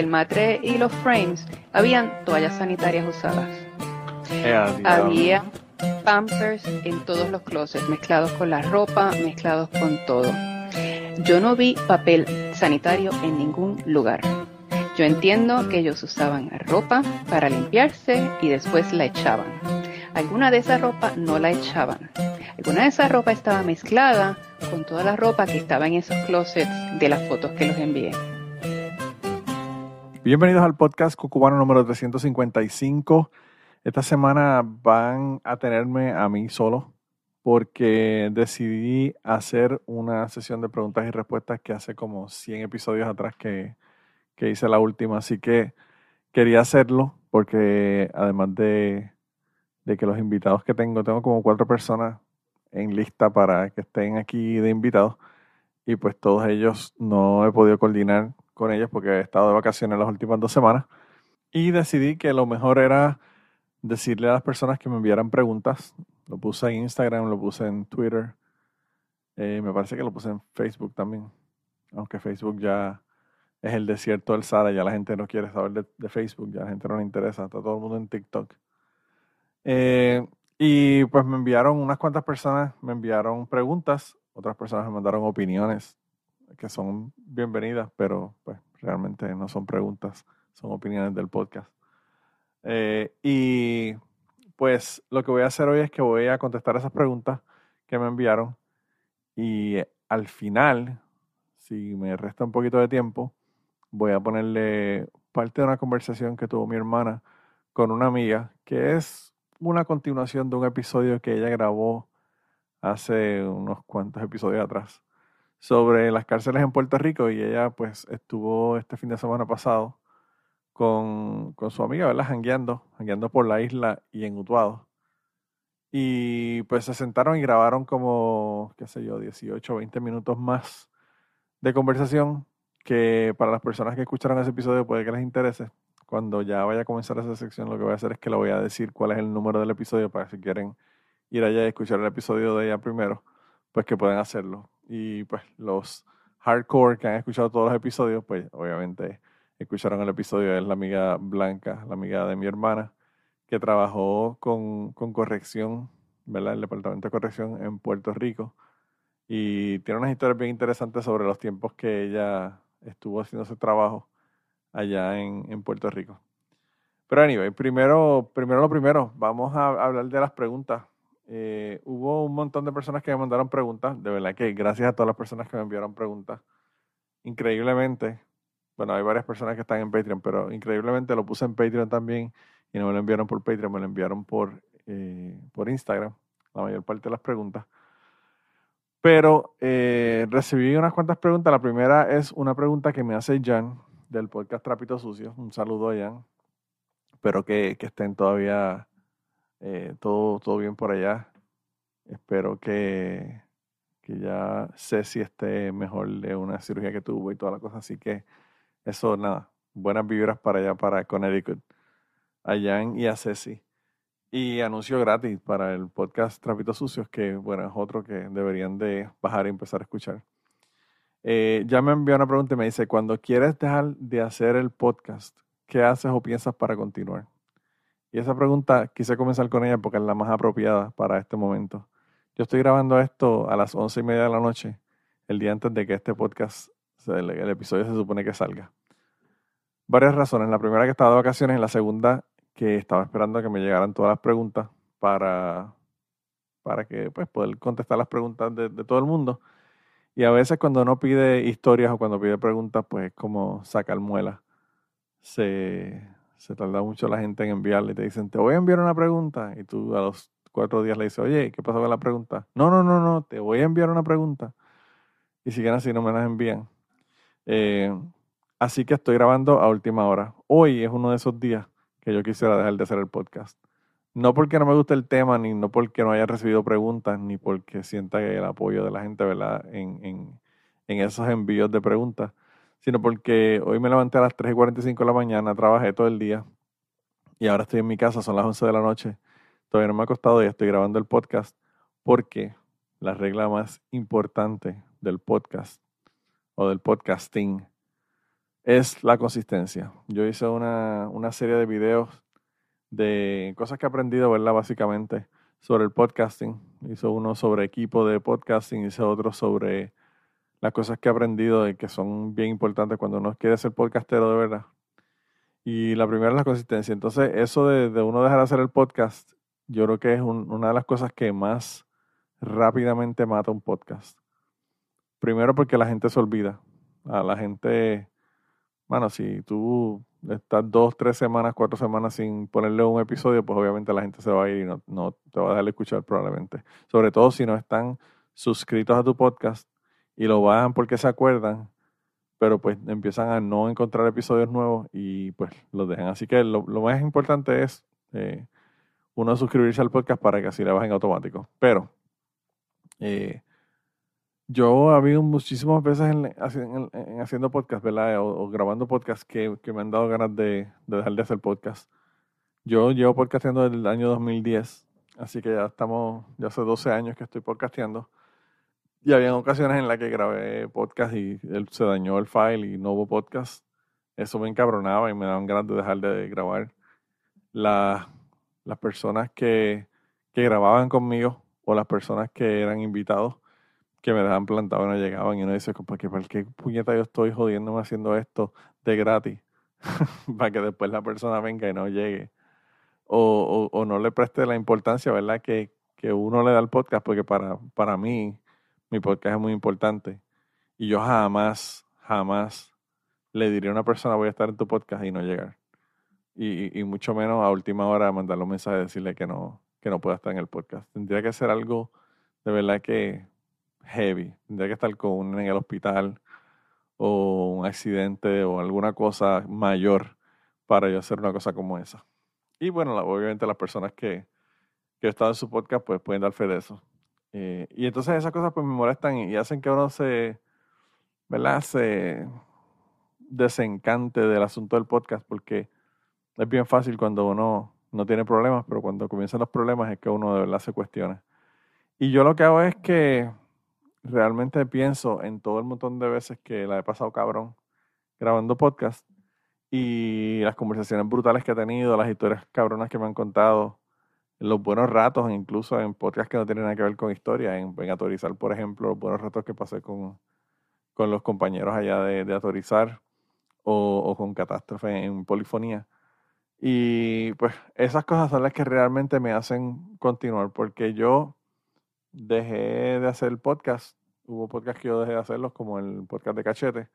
el matre y los frames, habían toallas sanitarias usadas. Eh, había pampers en todos los closets, mezclados con la ropa, mezclados con todo. Yo no vi papel sanitario en ningún lugar. Yo entiendo que ellos usaban ropa para limpiarse y después la echaban. Alguna de esa ropa no la echaban. Alguna de esa ropa estaba mezclada con toda la ropa que estaba en esos closets de las fotos que los envié. Bienvenidos al podcast Cucubano número 355. Esta semana van a tenerme a mí solo porque decidí hacer una sesión de preguntas y respuestas que hace como 100 episodios atrás que, que hice la última. Así que quería hacerlo porque además de, de que los invitados que tengo, tengo como cuatro personas en lista para que estén aquí de invitados y pues todos ellos no he podido coordinar con ellos porque he estado de vacaciones las últimas dos semanas y decidí que lo mejor era decirle a las personas que me enviaran preguntas. Lo puse en Instagram, lo puse en Twitter, eh, me parece que lo puse en Facebook también, aunque Facebook ya es el desierto del Sara, ya la gente no quiere saber de, de Facebook, ya la gente no le interesa, está todo el mundo en TikTok. Eh, y pues me enviaron unas cuantas personas, me enviaron preguntas, otras personas me mandaron opiniones que son bienvenidas, pero pues realmente no son preguntas, son opiniones del podcast. Eh, y pues lo que voy a hacer hoy es que voy a contestar esas preguntas que me enviaron y al final, si me resta un poquito de tiempo, voy a ponerle parte de una conversación que tuvo mi hermana con una amiga que es una continuación de un episodio que ella grabó hace unos cuantos episodios atrás sobre las cárceles en Puerto Rico y ella pues estuvo este fin de semana pasado con, su amiga, ¿verdad? Jangueando, jangueando por la isla y en Utuado. Y pues se sentaron y grabaron como, qué sé yo, 18 o 20 minutos más de conversación que para las personas que escucharon ese episodio puede que les interese cuando ya vaya a comenzar esa sección, lo que voy a hacer es que le voy a decir cuál es el número del episodio para si quieren ir allá y escuchar el episodio de ella primero, pues que pueden hacerlo. Y pues los hardcore que han escuchado todos los episodios, pues obviamente escucharon el episodio, es la amiga Blanca, la amiga de mi hermana, que trabajó con, con corrección, ¿verdad? El departamento de corrección en Puerto Rico. Y tiene unas historias bien interesantes sobre los tiempos que ella estuvo haciendo ese trabajo allá en, Puerto Rico. Pero anyway, primero, primero lo primero, vamos a hablar de las preguntas. Eh, hubo un montón de personas que me mandaron preguntas, de verdad que gracias a todas las personas que me enviaron preguntas. Increíblemente, bueno, hay varias personas que están en Patreon, pero increíblemente lo puse en Patreon también y no me lo enviaron por Patreon, me lo enviaron por, eh, por Instagram, la mayor parte de las preguntas. Pero eh, recibí unas cuantas preguntas. La primera es una pregunta que me hace Jan del podcast Trapito Sucio. Un saludo a Jan. Espero que, estén todavía eh, todo, todo bien por allá. Espero que, que ya Ceci esté mejor de una cirugía que tuvo y toda la cosa. Así que eso, nada, buenas vibras para allá, para Connecticut. A Jan y a Ceci. Y anuncio gratis para el podcast Trapitos Sucios, que bueno, es otro que deberían de bajar y empezar a escuchar. Eh, ya me envió una pregunta y me dice, cuando quieres dejar de hacer el podcast, ¿qué haces o piensas para continuar? Y esa pregunta quise comenzar con ella porque es la más apropiada para este momento. Yo estoy grabando esto a las once y media de la noche, el día antes de que este podcast, el, episodio se supone que salga. Varias razones. La primera que estaba de vacaciones, la segunda que estaba esperando a que me llegaran todas las preguntas para, para que pues, poder contestar las preguntas de todo el mundo. Y a veces cuando uno pide historias o cuando pide preguntas, pues es como sacar muela. Se, se tarda mucho la gente en enviarle te dicen, te voy a enviar una pregunta. Y tú a los cuatro días le dices, oye, ¿qué pasó con la pregunta? No, no, no, no, te voy a enviar una pregunta. Y siguen así, no me las envían. Eh, así que estoy grabando a última hora. Hoy es uno de esos días que yo quisiera dejar de hacer el podcast. No porque no me guste el tema, ni no porque no haya recibido preguntas, ni porque sienta el apoyo de la gente, ¿verdad? En, en, en esos envíos de preguntas, sino porque hoy me levanté a las 3 y 45 de la mañana, trabajé todo el día y ahora estoy en mi casa, son las 11 de la noche. Todavía no me ha acostado y estoy grabando el podcast porque la regla más importante del podcast o del podcasting es la consistencia. Yo hice una, una serie de videos de cosas que he aprendido, ¿verdad? Básicamente sobre el podcasting. Hice uno sobre equipo de podcasting, hice otro sobre las cosas que he aprendido y que son bien importantes cuando uno quiere ser podcastero de verdad. Y la primera es la consistencia. Entonces, eso de, uno dejar de hacer el podcast, yo creo que es una de las cosas que más rápidamente mata un podcast. Primero porque la gente se olvida. A la gente, bueno, si tú estás dos, tres semanas, cuatro semanas sin ponerle un episodio, pues obviamente la gente se va a ir y no, no te va a dejar escuchar probablemente. Sobre todo si no están suscritos a tu podcast y lo bajan porque se acuerdan, pero pues empiezan a no encontrar episodios nuevos y pues los dejan. Así que lo, más importante es eh, uno suscribirse al podcast para que así le bajen automático. Pero eh, yo ha habido muchísimas veces en, haciendo podcast, ¿verdad? O, grabando podcast que, me han dado ganas de, dejar de hacer podcast. Yo llevo podcasteando desde el año 2010, así que ya estamos, ya hace 12 años que estoy podcasteando. Y había ocasiones en las que grabé podcast y él se dañó el file y no hubo podcast. Eso me encabronaba y me daban ganas de dejar de grabar. las personas que, que grababan conmigo o las personas que eran invitados que me dejaban plantado y no llegaban y uno dice, ¿por qué, ¿por qué puñeta yo estoy jodiéndome haciendo esto de gratis? para que después la persona venga y no llegue. O, o, o, no le preste la importancia, ¿verdad? Que, que uno le da al podcast, porque para, para mí mi podcast es muy importante. Y yo jamás, jamás le diría a una persona voy a estar en tu podcast y no llegar. Y, mucho menos a última hora mandarle un mensaje y decirle que no, que no pueda estar en el podcast. Tendría que ser algo de verdad que heavy. Tendría que estar con un en el hospital o un accidente o alguna cosa mayor para yo hacer una cosa como esa. Y bueno, obviamente las personas que, que estado en su podcast pues pueden dar fe de eso. Eh, y entonces esas cosas pues me molestan y, hacen que uno se, ¿verdad? Se desencante del asunto del podcast porque es bien fácil cuando uno no tiene problemas, pero cuando comienzan los problemas es que uno de verdad se cuestiona. Y yo lo que hago es que realmente pienso en todo el montón de veces que la he pasado cabrón grabando podcast y las conversaciones brutales que he tenido, las historias cabronas que me han contado, los buenos ratos, incluso en podcasts que no tienen nada que ver con historia, en, en Atorizar, por ejemplo, los buenos ratos que pasé con, con los compañeros allá de, de Atorizar o, con Catástrofe en Polifonía. Y pues esas cosas son las que realmente me hacen continuar, porque yo dejé de hacer podcast. Hubo podcasts que yo dejé de hacerlos, como el podcast de Cachete.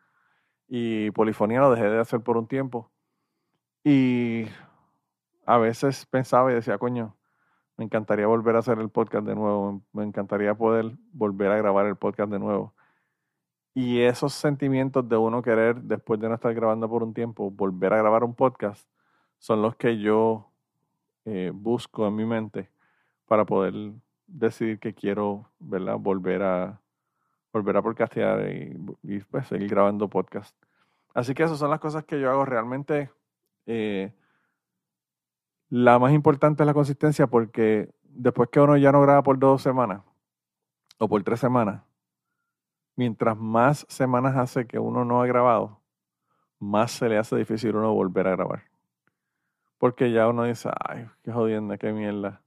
Y Polifonía lo dejé de hacer por un tiempo. Y a veces pensaba y decía, coño, me encantaría volver a hacer el podcast de nuevo. Me encantaría poder volver a grabar el podcast de nuevo. Y esos sentimientos de uno querer, después de no estar grabando por un tiempo, volver a grabar un podcast, son los que yo eh, busco en mi mente para poder decidir que quiero. Volver a volver a podcastear y, y pues, seguir grabando podcast. Así que esas son las cosas que yo hago realmente. Eh, la más importante es la consistencia porque después que uno ya no graba por dos semanas o por tres semanas, mientras más semanas hace que uno no ha grabado, más se le hace difícil uno volver a grabar. Porque ya uno dice, ay, qué jodienda, qué mierda.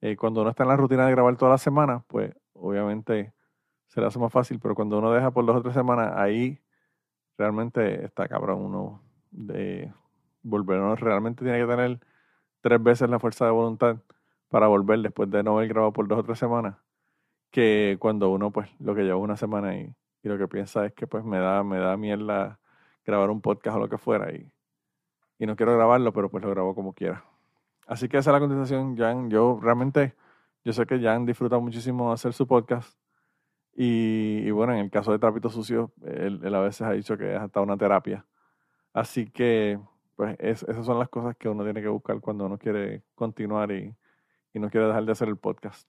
Eh, cuando uno está en la rutina de grabar toda la semana, pues obviamente se le hace más fácil, pero cuando uno deja por dos o tres semanas, ahí realmente está cabrón uno de volver. Uno realmente tiene que tener tres veces la fuerza de voluntad para volver después de no haber grabado por dos o tres semanas, que cuando uno pues lo que lleva una semana y, y lo que piensa es que pues me da, me da mierda grabar un podcast o lo que fuera y, y no quiero grabarlo, pero pues lo grabo como quiera. Así que esa es la contestación, Jan. Yo realmente, yo sé que Jan disfruta muchísimo hacer su podcast. Y, bueno, en el caso de Trapito Sucio, él, a veces ha dicho que es hasta una terapia. Así que, pues, esas son las cosas que uno tiene que buscar cuando uno quiere continuar y, no quiere dejar de hacer el podcast.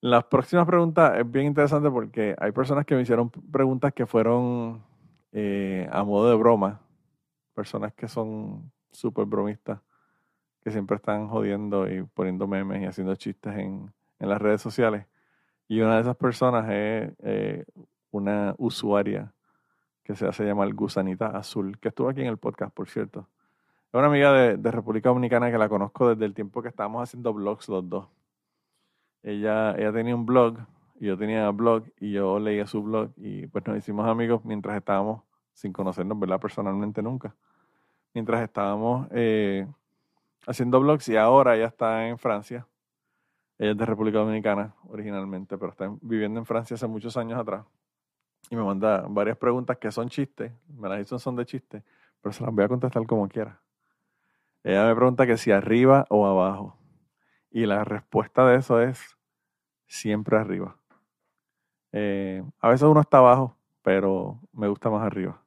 Las próximas preguntas es bien interesante porque hay personas que me hicieron preguntas que fueron eh, a modo de broma. Personas que son súper bromistas que siempre están jodiendo y poniendo memes y haciendo chistes en, las redes sociales. Y una de esas personas es eh, una usuaria que se hace llamar Gusanita Azul, que estuvo aquí en el podcast, por cierto. Es una amiga de, República Dominicana que la conozco desde el tiempo que estábamos haciendo blogs los dos. Ella, ella tenía un blog y yo tenía blog y yo leía su blog y pues nos hicimos amigos mientras estábamos sin conocernos, ¿verdad? Personalmente nunca. Mientras estábamos eh, haciendo blogs y ahora ella está en Francia. Ella es de República Dominicana originalmente, pero está viviendo en Francia hace muchos años atrás. Y me manda varias preguntas que son chistes, me las hizo son de chiste, pero se las voy a contestar como quiera. Ella me pregunta que si arriba o abajo. Y la respuesta de eso es siempre arriba. Eh, a veces uno está abajo, pero me gusta más arriba.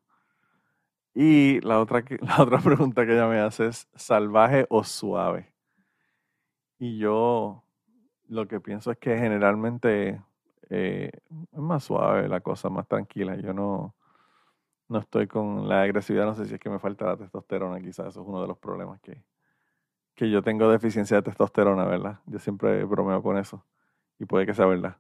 Y la otra, la otra pregunta que ella me hace es, ¿salvaje o suave? Y yo lo que pienso es que generalmente eh, es más suave la cosa, más tranquila. Yo no, no estoy con la agresividad, no sé si es que me falta la testosterona, quizás eso es uno de los problemas que, que yo tengo deficiencia de testosterona, ¿verdad? Yo siempre bromeo con eso y puede que sea verdad.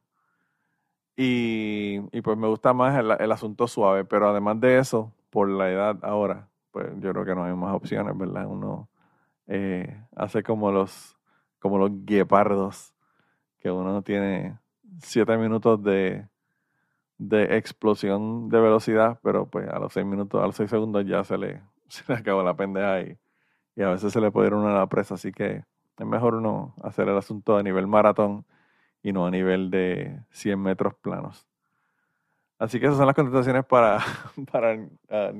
Y, y pues me gusta más el, asunto suave, pero además de eso, por la edad ahora, pues yo creo que no hay más opciones, ¿verdad? Uno eh, hace como los, como los guepardos, que uno tiene siete minutos de, de explosión de velocidad, pero pues a los seis minutos, a los seis segundos ya se le, se le acabó la pendeja y, y a veces se le puede ir uno a la presa, así que es mejor uno hacer el asunto a nivel maratón y no a nivel de 100 metros planos. Así que esas son las contestaciones para, para uh,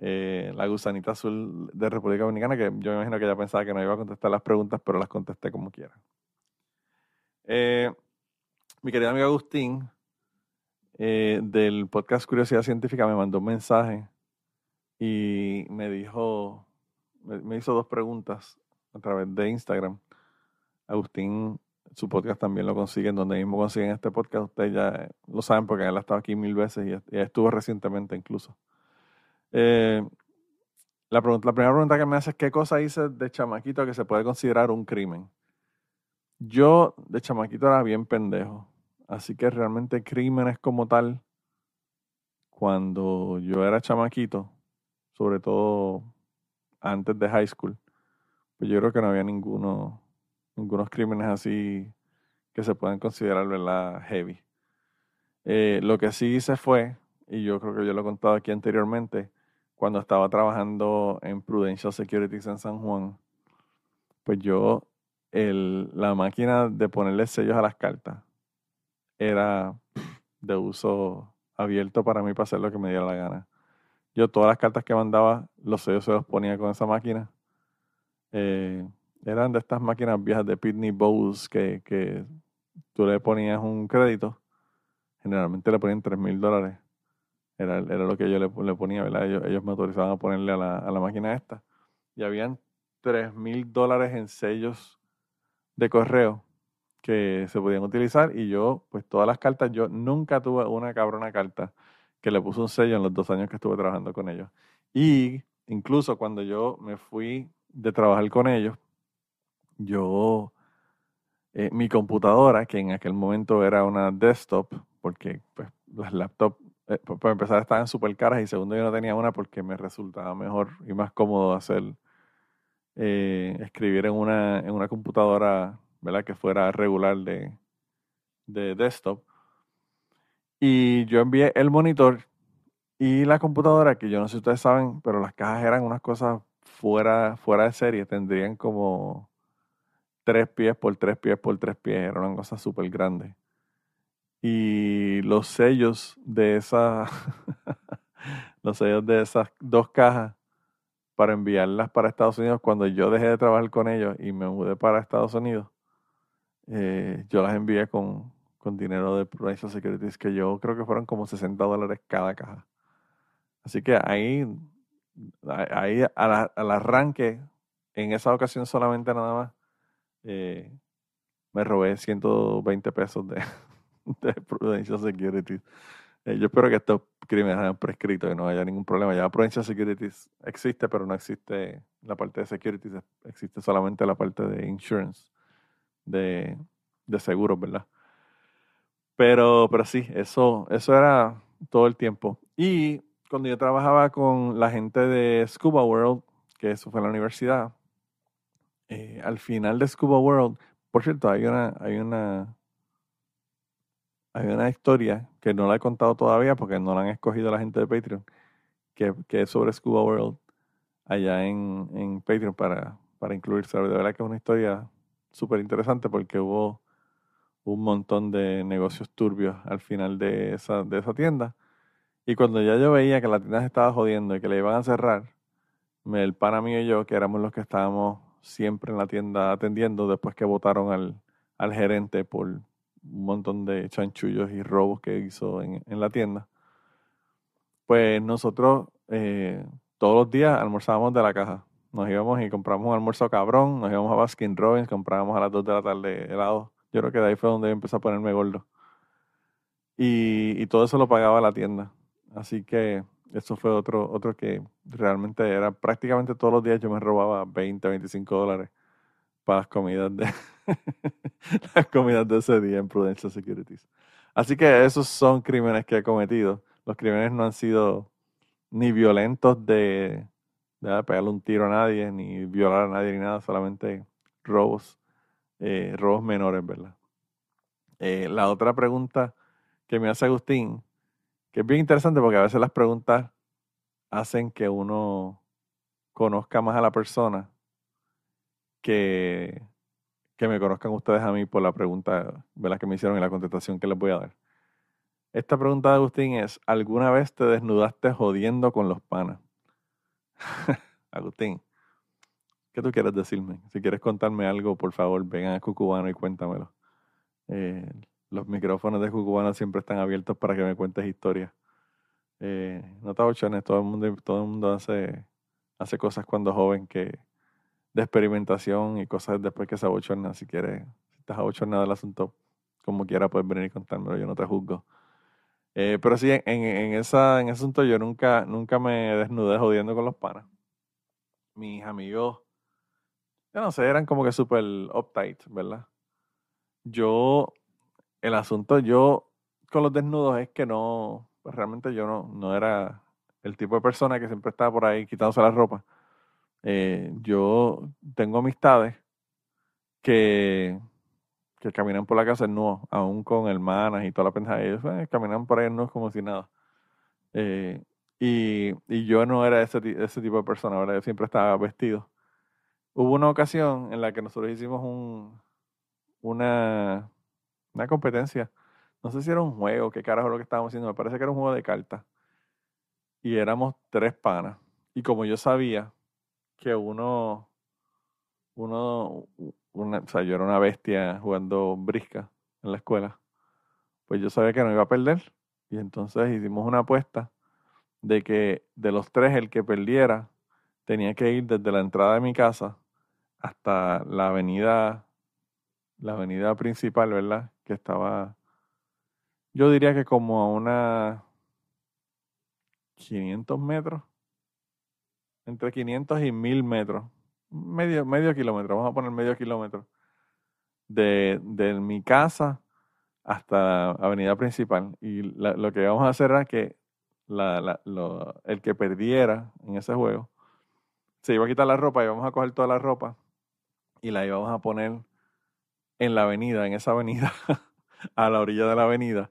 la gusanita azul de República Dominicana, que yo me imagino que ella pensaba que no iba a contestar las preguntas, pero las contesté como quiera. Eh, mi querido amigo Agustín, eh, del podcast Curiosidad Científica, me mandó un mensaje y me dijo, me hizo dos preguntas a través de Instagram. Agustín su podcast también lo consiguen, donde mismo consiguen este podcast. Ustedes ya lo saben porque él ha estado aquí mil veces y, estuvo recientemente incluso. Eh, la, la primera pregunta que me hace es qué cosa hice de chamaquito que se puede considerar un crimen. Yo de chamaquito era bien pendejo, así que realmente crímenes como tal, cuando yo era chamaquito, sobre todo antes de high school, pues yo creo que no había ninguno algunos crímenes así que se pueden considerar, ¿verdad? Heavy. Eh, lo que sí hice fue, y yo creo que yo lo he contado aquí anteriormente, cuando estaba trabajando en Prudential Securities en San Juan, pues yo, la máquina de ponerle sellos a las cartas era de uso abierto para mí para hacer lo que me diera la gana. Yo todas las cartas que mandaba, los sellos se los ponía con esa máquina. Eh, eran de estas máquinas viejas de Pitney Bowes que, que tú le ponías un crédito, generalmente le ponían 3 mil dólares. Era, lo que yo le, le ponía, ¿verdad? Ellos, ellos, me autorizaban a ponerle a la, a la máquina esta. Y habían 3 mil dólares en sellos de correo que se podían utilizar y yo, pues todas las cartas, yo nunca tuve una cabrona carta que le puso un sello en los dos años que estuve trabajando con ellos. Y incluso cuando yo me fui de trabajar con ellos, yo, eh, mi computadora, que en aquel momento era una desktop, porque pues, las laptops, eh, para empezar, estaban súper caras y segundo, yo no tenía una porque me resultaba mejor y más cómodo hacer, eh, escribir en una, en una computadora, ¿verdad? Que fuera regular de, de desktop. Y yo envié el monitor y la computadora, que yo no sé si ustedes saben, pero las cajas eran unas cosas fuera, fuera de serie, tendrían como tres pies por tres pies por tres pies, era una cosa súper grande. Y los sellos de esa, los sellos de esas dos cajas para enviarlas para Estados Unidos, cuando yo dejé de trabajar con ellos y me mudé para Estados Unidos, eh, yo las envié con, con dinero de Prudential Securities, que yo creo que fueron como 60 dólares cada caja. Así que ahí, ahí al, al arranque, en esa ocasión solamente nada más, eh, me robé 120 pesos de, de Prudential Securities. Eh, yo espero que estos crímenes hayan prescrito y no haya ningún problema. Ya Prudential Securities existe, pero no existe la parte de securities, existe solamente la parte de insurance, de, de seguros, ¿verdad? Pero, pero sí, eso, eso era todo el tiempo. Y cuando yo trabajaba con la gente de Scuba World, que eso fue en la universidad, eh, al final de Scuba World, por cierto, hay una, hay una, hay una historia que no la he contado todavía porque no la han escogido la gente de Patreon, que, que es sobre Scuba World allá en, en Patreon para, para incluirse. De verdad que es una historia súper interesante porque hubo un montón de negocios turbios al final de esa, de esa tienda. Y cuando ya yo veía que la tienda se estaba jodiendo y que le iban a cerrar, el pana mío y yo, que éramos los que estábamos siempre en la tienda atendiendo después que votaron al, al gerente por un montón de chanchullos y robos que hizo en, en la tienda. Pues nosotros eh, todos los días almorzábamos de la caja. Nos íbamos y compramos un almuerzo cabrón, nos íbamos a Baskin Robbins, comprábamos a las 2 de la tarde helado. Yo creo que de ahí fue donde empecé a ponerme gordo. Y, y todo eso lo pagaba la tienda. Así que eso fue otro, otro que realmente era prácticamente todos los días yo me robaba 20, 25 dólares para las comidas de las comidas de ese día en Prudential Securities. Así que esos son crímenes que he cometido. Los crímenes no han sido ni violentos de, de pegarle un tiro a nadie, ni violar a nadie, ni nada, solamente robos, eh, robos menores, ¿verdad? Eh, la otra pregunta que me hace Agustín que es bien interesante porque a veces las preguntas hacen que uno conozca más a la persona que, que me conozcan ustedes a mí por la pregunta que me hicieron y la contestación que les voy a dar. Esta pregunta de Agustín es, ¿alguna vez te desnudaste jodiendo con los panas? Agustín, ¿qué tú quieres decirme? Si quieres contarme algo, por favor, vengan a Cucubano y cuéntamelo. Eh, los micrófonos de Cucubana siempre están abiertos para que me cuentes historias. Eh, no te abochones, todo el mundo, todo el mundo hace, hace cosas cuando joven que de experimentación y cosas después que se abochorna. Si quieres, si estás abochornado del asunto, como quiera puedes venir y contármelo, yo no te juzgo. Eh, pero sí, en, en, esa, en ese asunto yo nunca, nunca me desnudé jodiendo con los panas. Mis amigos, yo no sé, eran como que súper uptight, ¿verdad? Yo el asunto yo con los desnudos es que no, pues realmente yo no, no era el tipo de persona que siempre estaba por ahí quitándose la ropa. Eh, yo tengo amistades que, que caminan por la casa no aún con hermanas y toda la pendeja. Ellos eh, caminan por ahí no como si nada. Eh, y, y, yo no era ese, ese tipo de persona, ¿verdad? Yo siempre estaba vestido. Hubo una ocasión en la que nosotros hicimos un, una, una competencia. No sé si era un juego, qué carajo lo que estábamos haciendo. Me parece que era un juego de cartas. Y éramos tres panas. Y como yo sabía que uno, uno, una, o sea, yo era una bestia jugando brisca en la escuela, pues yo sabía que no iba a perder. Y entonces hicimos una apuesta de que de los tres el que perdiera tenía que ir desde la entrada de mi casa hasta la avenida, la avenida principal, ¿verdad? que estaba, yo diría que como a una 500 metros, entre 500 y 1000 metros, medio, medio kilómetro, vamos a poner medio kilómetro, de, mi casa hasta la avenida principal. Y lo que vamos a hacer era que la, el que perdiera en ese juego se iba a quitar la ropa y vamos a coger toda la ropa y la íbamos a poner en la avenida, en esa avenida, a la orilla de la avenida.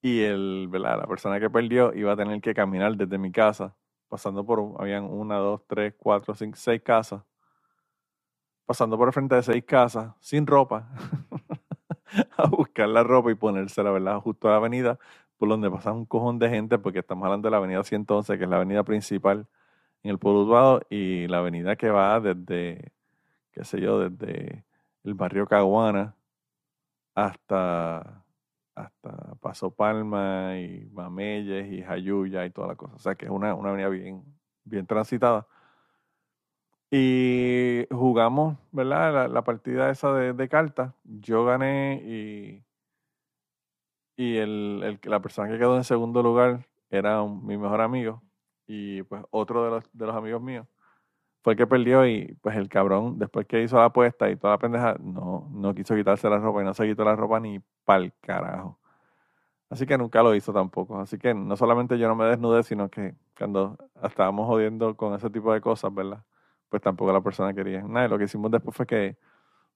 Y el, la persona que perdió iba a tener que caminar desde mi casa, pasando por, habían una, dos, tres, cuatro, cinco, seis casas, pasando por el frente de seis casas, sin ropa, a buscar la ropa y ponérsela, ¿verdad? Justo a la avenida, por donde pasa un cojón de gente, porque estamos hablando de la avenida 111, que es la avenida principal en el pueblo Utuado, y la avenida que va desde, qué sé yo, desde el barrio Caguana hasta, hasta Paso Palma y Mameyes y Jayuya y toda la cosa. O sea que es una, una avenida bien, bien transitada. Y jugamos, ¿verdad? La, partida esa de, de cartas. Yo gané y, y el, el, la persona que quedó en segundo lugar era mi mejor amigo y pues otro de los, de los amigos míos fue el que perdió y pues el cabrón, después que hizo la apuesta y toda la pendeja, no, no quiso quitarse la ropa y no se quitó la ropa ni pa'l carajo. Así que nunca lo hizo tampoco. Así que no solamente yo no me desnudé, sino que cuando estábamos jodiendo con ese tipo de cosas, ¿verdad? Pues tampoco la persona quería. Nada, lo que hicimos después fue que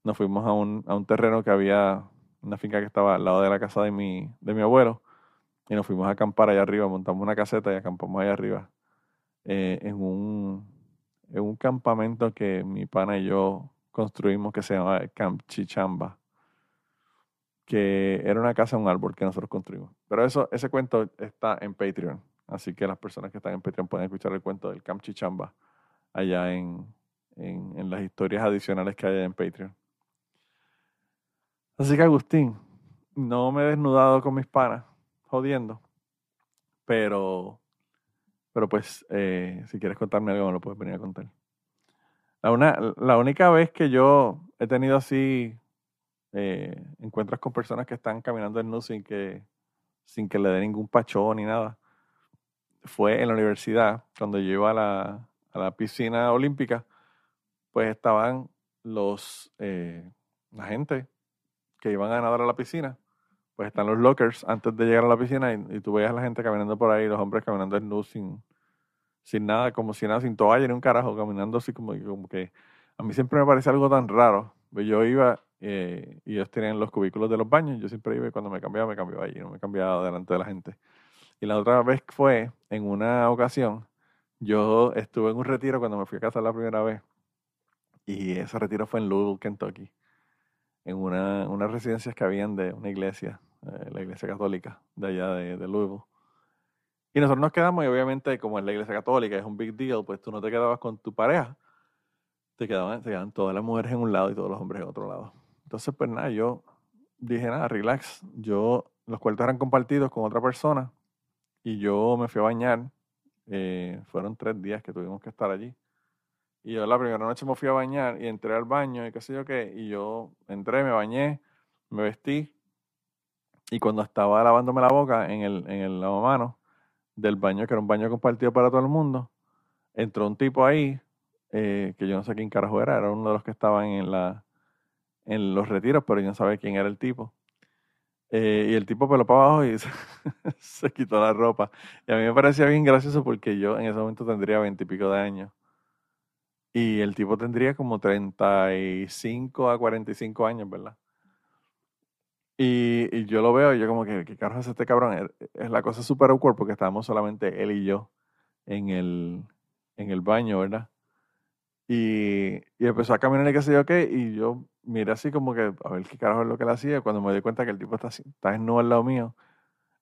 nos fuimos a un, a un terreno que había, una finca que estaba al lado de la casa de mi, de mi abuelo, y nos fuimos a acampar allá arriba, montamos una caseta y acampamos allá arriba, eh, en, un, en un campamento que mi pana y yo construimos que se llama Camp Chichamba que era una casa, un árbol que nosotros construimos. Pero eso, ese cuento está en Patreon. Así que las personas que están en Patreon pueden escuchar el cuento del Camp Chichamba allá en, en, las historias adicionales que hay en Patreon. Así que Agustín, no me he desnudado con mis panas, jodiendo. Pero, pero pues, eh, si quieres contarme algo, me lo puedes venir a contar. La, una, la única vez que yo he tenido así eh, encuentras con personas que están caminando en nu sin que, sin que le dé ningún pachón ni nada. Fue en la universidad, cuando yo iba a la, a la piscina olímpica, pues estaban los, eh, la gente que iban a nadar a la piscina, pues están los lockers antes de llegar a la piscina y, tú veías a la gente caminando por ahí, los hombres caminando nu sin, sin nada, como si nada, sin toalla ni un carajo, caminando así como, como que a mí siempre me parece algo tan raro. Pues yo iba eh, y ellos tenían los cubículos de los baños. Yo siempre iba y cuando me cambiaba, me cambiaba allí, no me cambiaba delante de la gente. Y la otra vez fue, en una ocasión, yo estuve en un retiro cuando me fui a casar la primera vez. Y ese retiro fue en Louisville, Kentucky, en una, unas residencias que habían de una iglesia, eh, la iglesia católica de allá de, de Louisville. Y nosotros nos quedamos, y obviamente, como en la iglesia católica es un big deal, pues tú no te quedabas con tu pareja. Te quedaban, te quedaban todas las mujeres en un lado y todos los hombres en otro lado. Entonces, pues nada, yo dije, nada, relax. Yo, los cuartos eran compartidos con otra persona y yo me fui a bañar. Eh, fueron tres días que tuvimos que estar allí. Y yo la primera noche me fui a bañar y entré al baño y qué sé yo qué. Y yo entré, me bañé, me vestí. Y cuando estaba lavándome la boca en el, en el lavamanos del baño, que era un baño compartido para todo el mundo, entró un tipo ahí, eh, que yo no sé quién carajo era, era uno de los que estaban en la, en los retiros, pero yo no sabía quién era el tipo. Eh, y el tipo peló para abajo y se, quitó la ropa. Y a mí me parecía bien gracioso porque yo en ese momento tendría veintipico de años. Y el tipo tendría como 35 a 45 años, ¿verdad? Y, y yo lo veo y yo como que, ¿qué carajo es este cabrón? Es la cosa súper awkward porque estábamos solamente él y yo en el, en el baño, ¿verdad? Y, empezó a caminar y qué sé yo qué, y yo miré así como que a ver qué carajo es lo que le hacía. Cuando me di cuenta que el tipo está, está desnudo al lado mío,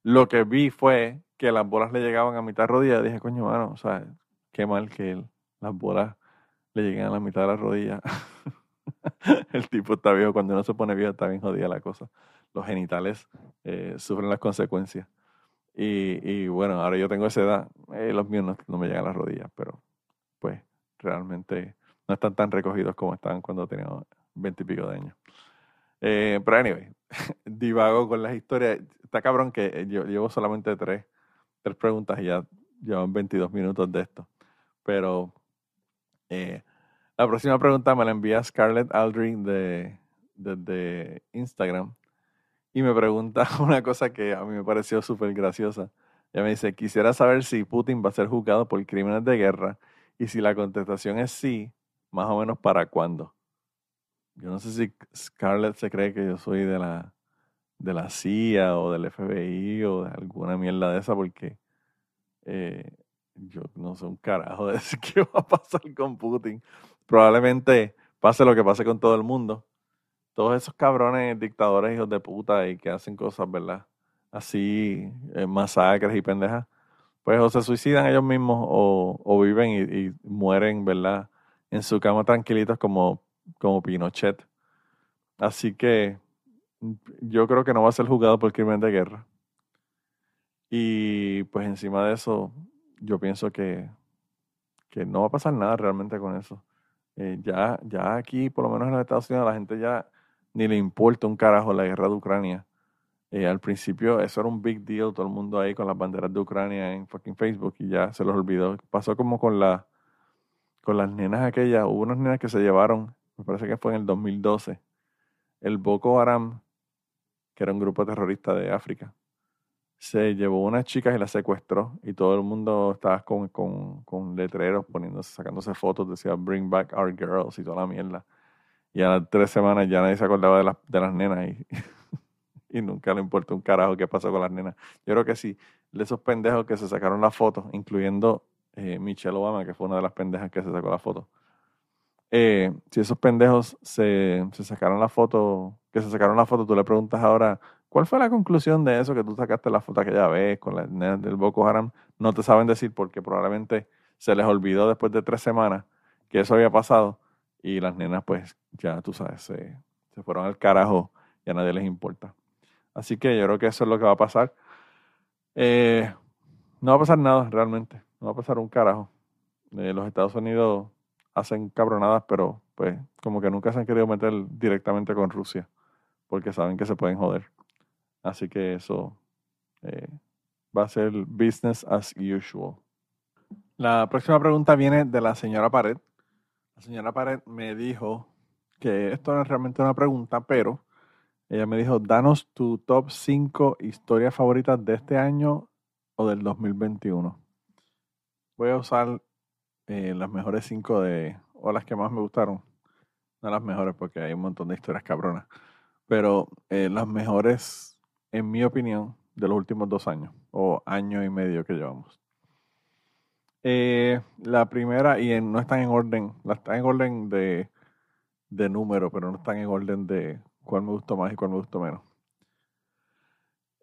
lo que vi fue que las bolas le llegaban a mitad rodilla. Dije, coño, mano, o sea, qué mal que las bolas le lleguen a la mitad de la rodilla. el tipo está viejo, cuando uno se pone viejo está bien jodida la cosa. Los genitales eh, sufren las consecuencias. Y, bueno, ahora yo tengo esa edad, eh, los míos no, me llegan a las rodillas, pero pues realmente no están tan recogidos como estaban cuando teníamos veintipico de años. Eh, pero anyway, divago con las historias. Está cabrón que yo llevo solamente tres, tres preguntas y ya llevan 22 minutos de esto. Pero eh, la próxima pregunta me la envía Scarlett Aldrin de, de, Instagram. Y me pregunta una cosa que a mí me pareció súper graciosa. Ella me dice, quisiera saber si Putin va a ser juzgado por crímenes de guerra y si la contestación es sí, más o menos para cuándo. Yo no sé si Scarlett se cree que yo soy de la, de la CIA o del FBI o de alguna mierda de esa porque eh, yo no sé un carajo de qué va a pasar con Putin. Probablemente pase lo que pase con todo el mundo. Todos esos cabrones dictadores hijos de puta y que hacen cosas, ¿verdad? Así, eh, masacres y pendejas. Pues o se suicidan ellos mismos o, o viven y, y mueren, ¿verdad? En su cama tranquilitos como como Pinochet. Así que mm, yo creo que no va a ser juzgado por crimen de guerra. Y pues encima de eso, yo pienso que, que no va a pasar nada realmente con eso. Eh, ya, ya aquí, por lo menos en los Estados Unidos, a la gente ya ni le importa un carajo la guerra de Ucrania. Eh, al principio eso era un big deal, todo el mundo ahí con las banderas de Ucrania en fucking Facebook y ya se los olvidó. Pasó como con, la, con las nenas aquellas, hubo unas nenas que se llevaron me parece que fue en el 2012, el Boko Haram, que era un grupo terrorista de África, se llevó unas chicas y las secuestró y todo el mundo estaba con, con, con letreros poniéndose, sacándose fotos, decía Bring back our girls y toda la mierda. Y a las tres semanas ya nadie se acordaba de las, de las nenas y, y nunca le importó un carajo qué pasó con las nenas. Yo creo que sí, de esos pendejos que se sacaron la foto, incluyendo eh, Michelle Obama, que fue una de las pendejas que se sacó la foto. Eh, si esos pendejos se, se sacaron la foto, que se sacaron la foto, tú le preguntas ahora, ¿Cuál fue la conclusión de eso que tú sacaste la foto aquella vez con la del Boko Haram? No te saben decir porque probablemente se les olvidó después de tres semanas que eso había pasado y las nenas pues ya tú sabes, se, fueron al carajo y a nadie les importa. Así que yo creo que eso es lo que va a pasar. Eh, no va a pasar nada realmente, no va a pasar un carajo. Eh, los Estados Unidos hacen cabronadas, pero pues como que nunca se han querido meter directamente con Rusia porque saben que se pueden joder. Así que eso eh, va a ser business as usual. La próxima pregunta viene de la señora Pared. La señora Pared me dijo que esto no es realmente una pregunta, pero ella me dijo, danos tu top 5 historias favoritas de este año o del 2021. Voy a usar eh, las mejores 5 de, o las que más me gustaron. No las mejores porque hay un montón de historias cabronas, pero eh, las mejores en mi opinión, de los últimos dos años o año y medio que llevamos. Eh, la primera, y no están en orden, la están en orden de, de número, pero no están en orden de cuál me gustó más y cuál me gustó menos.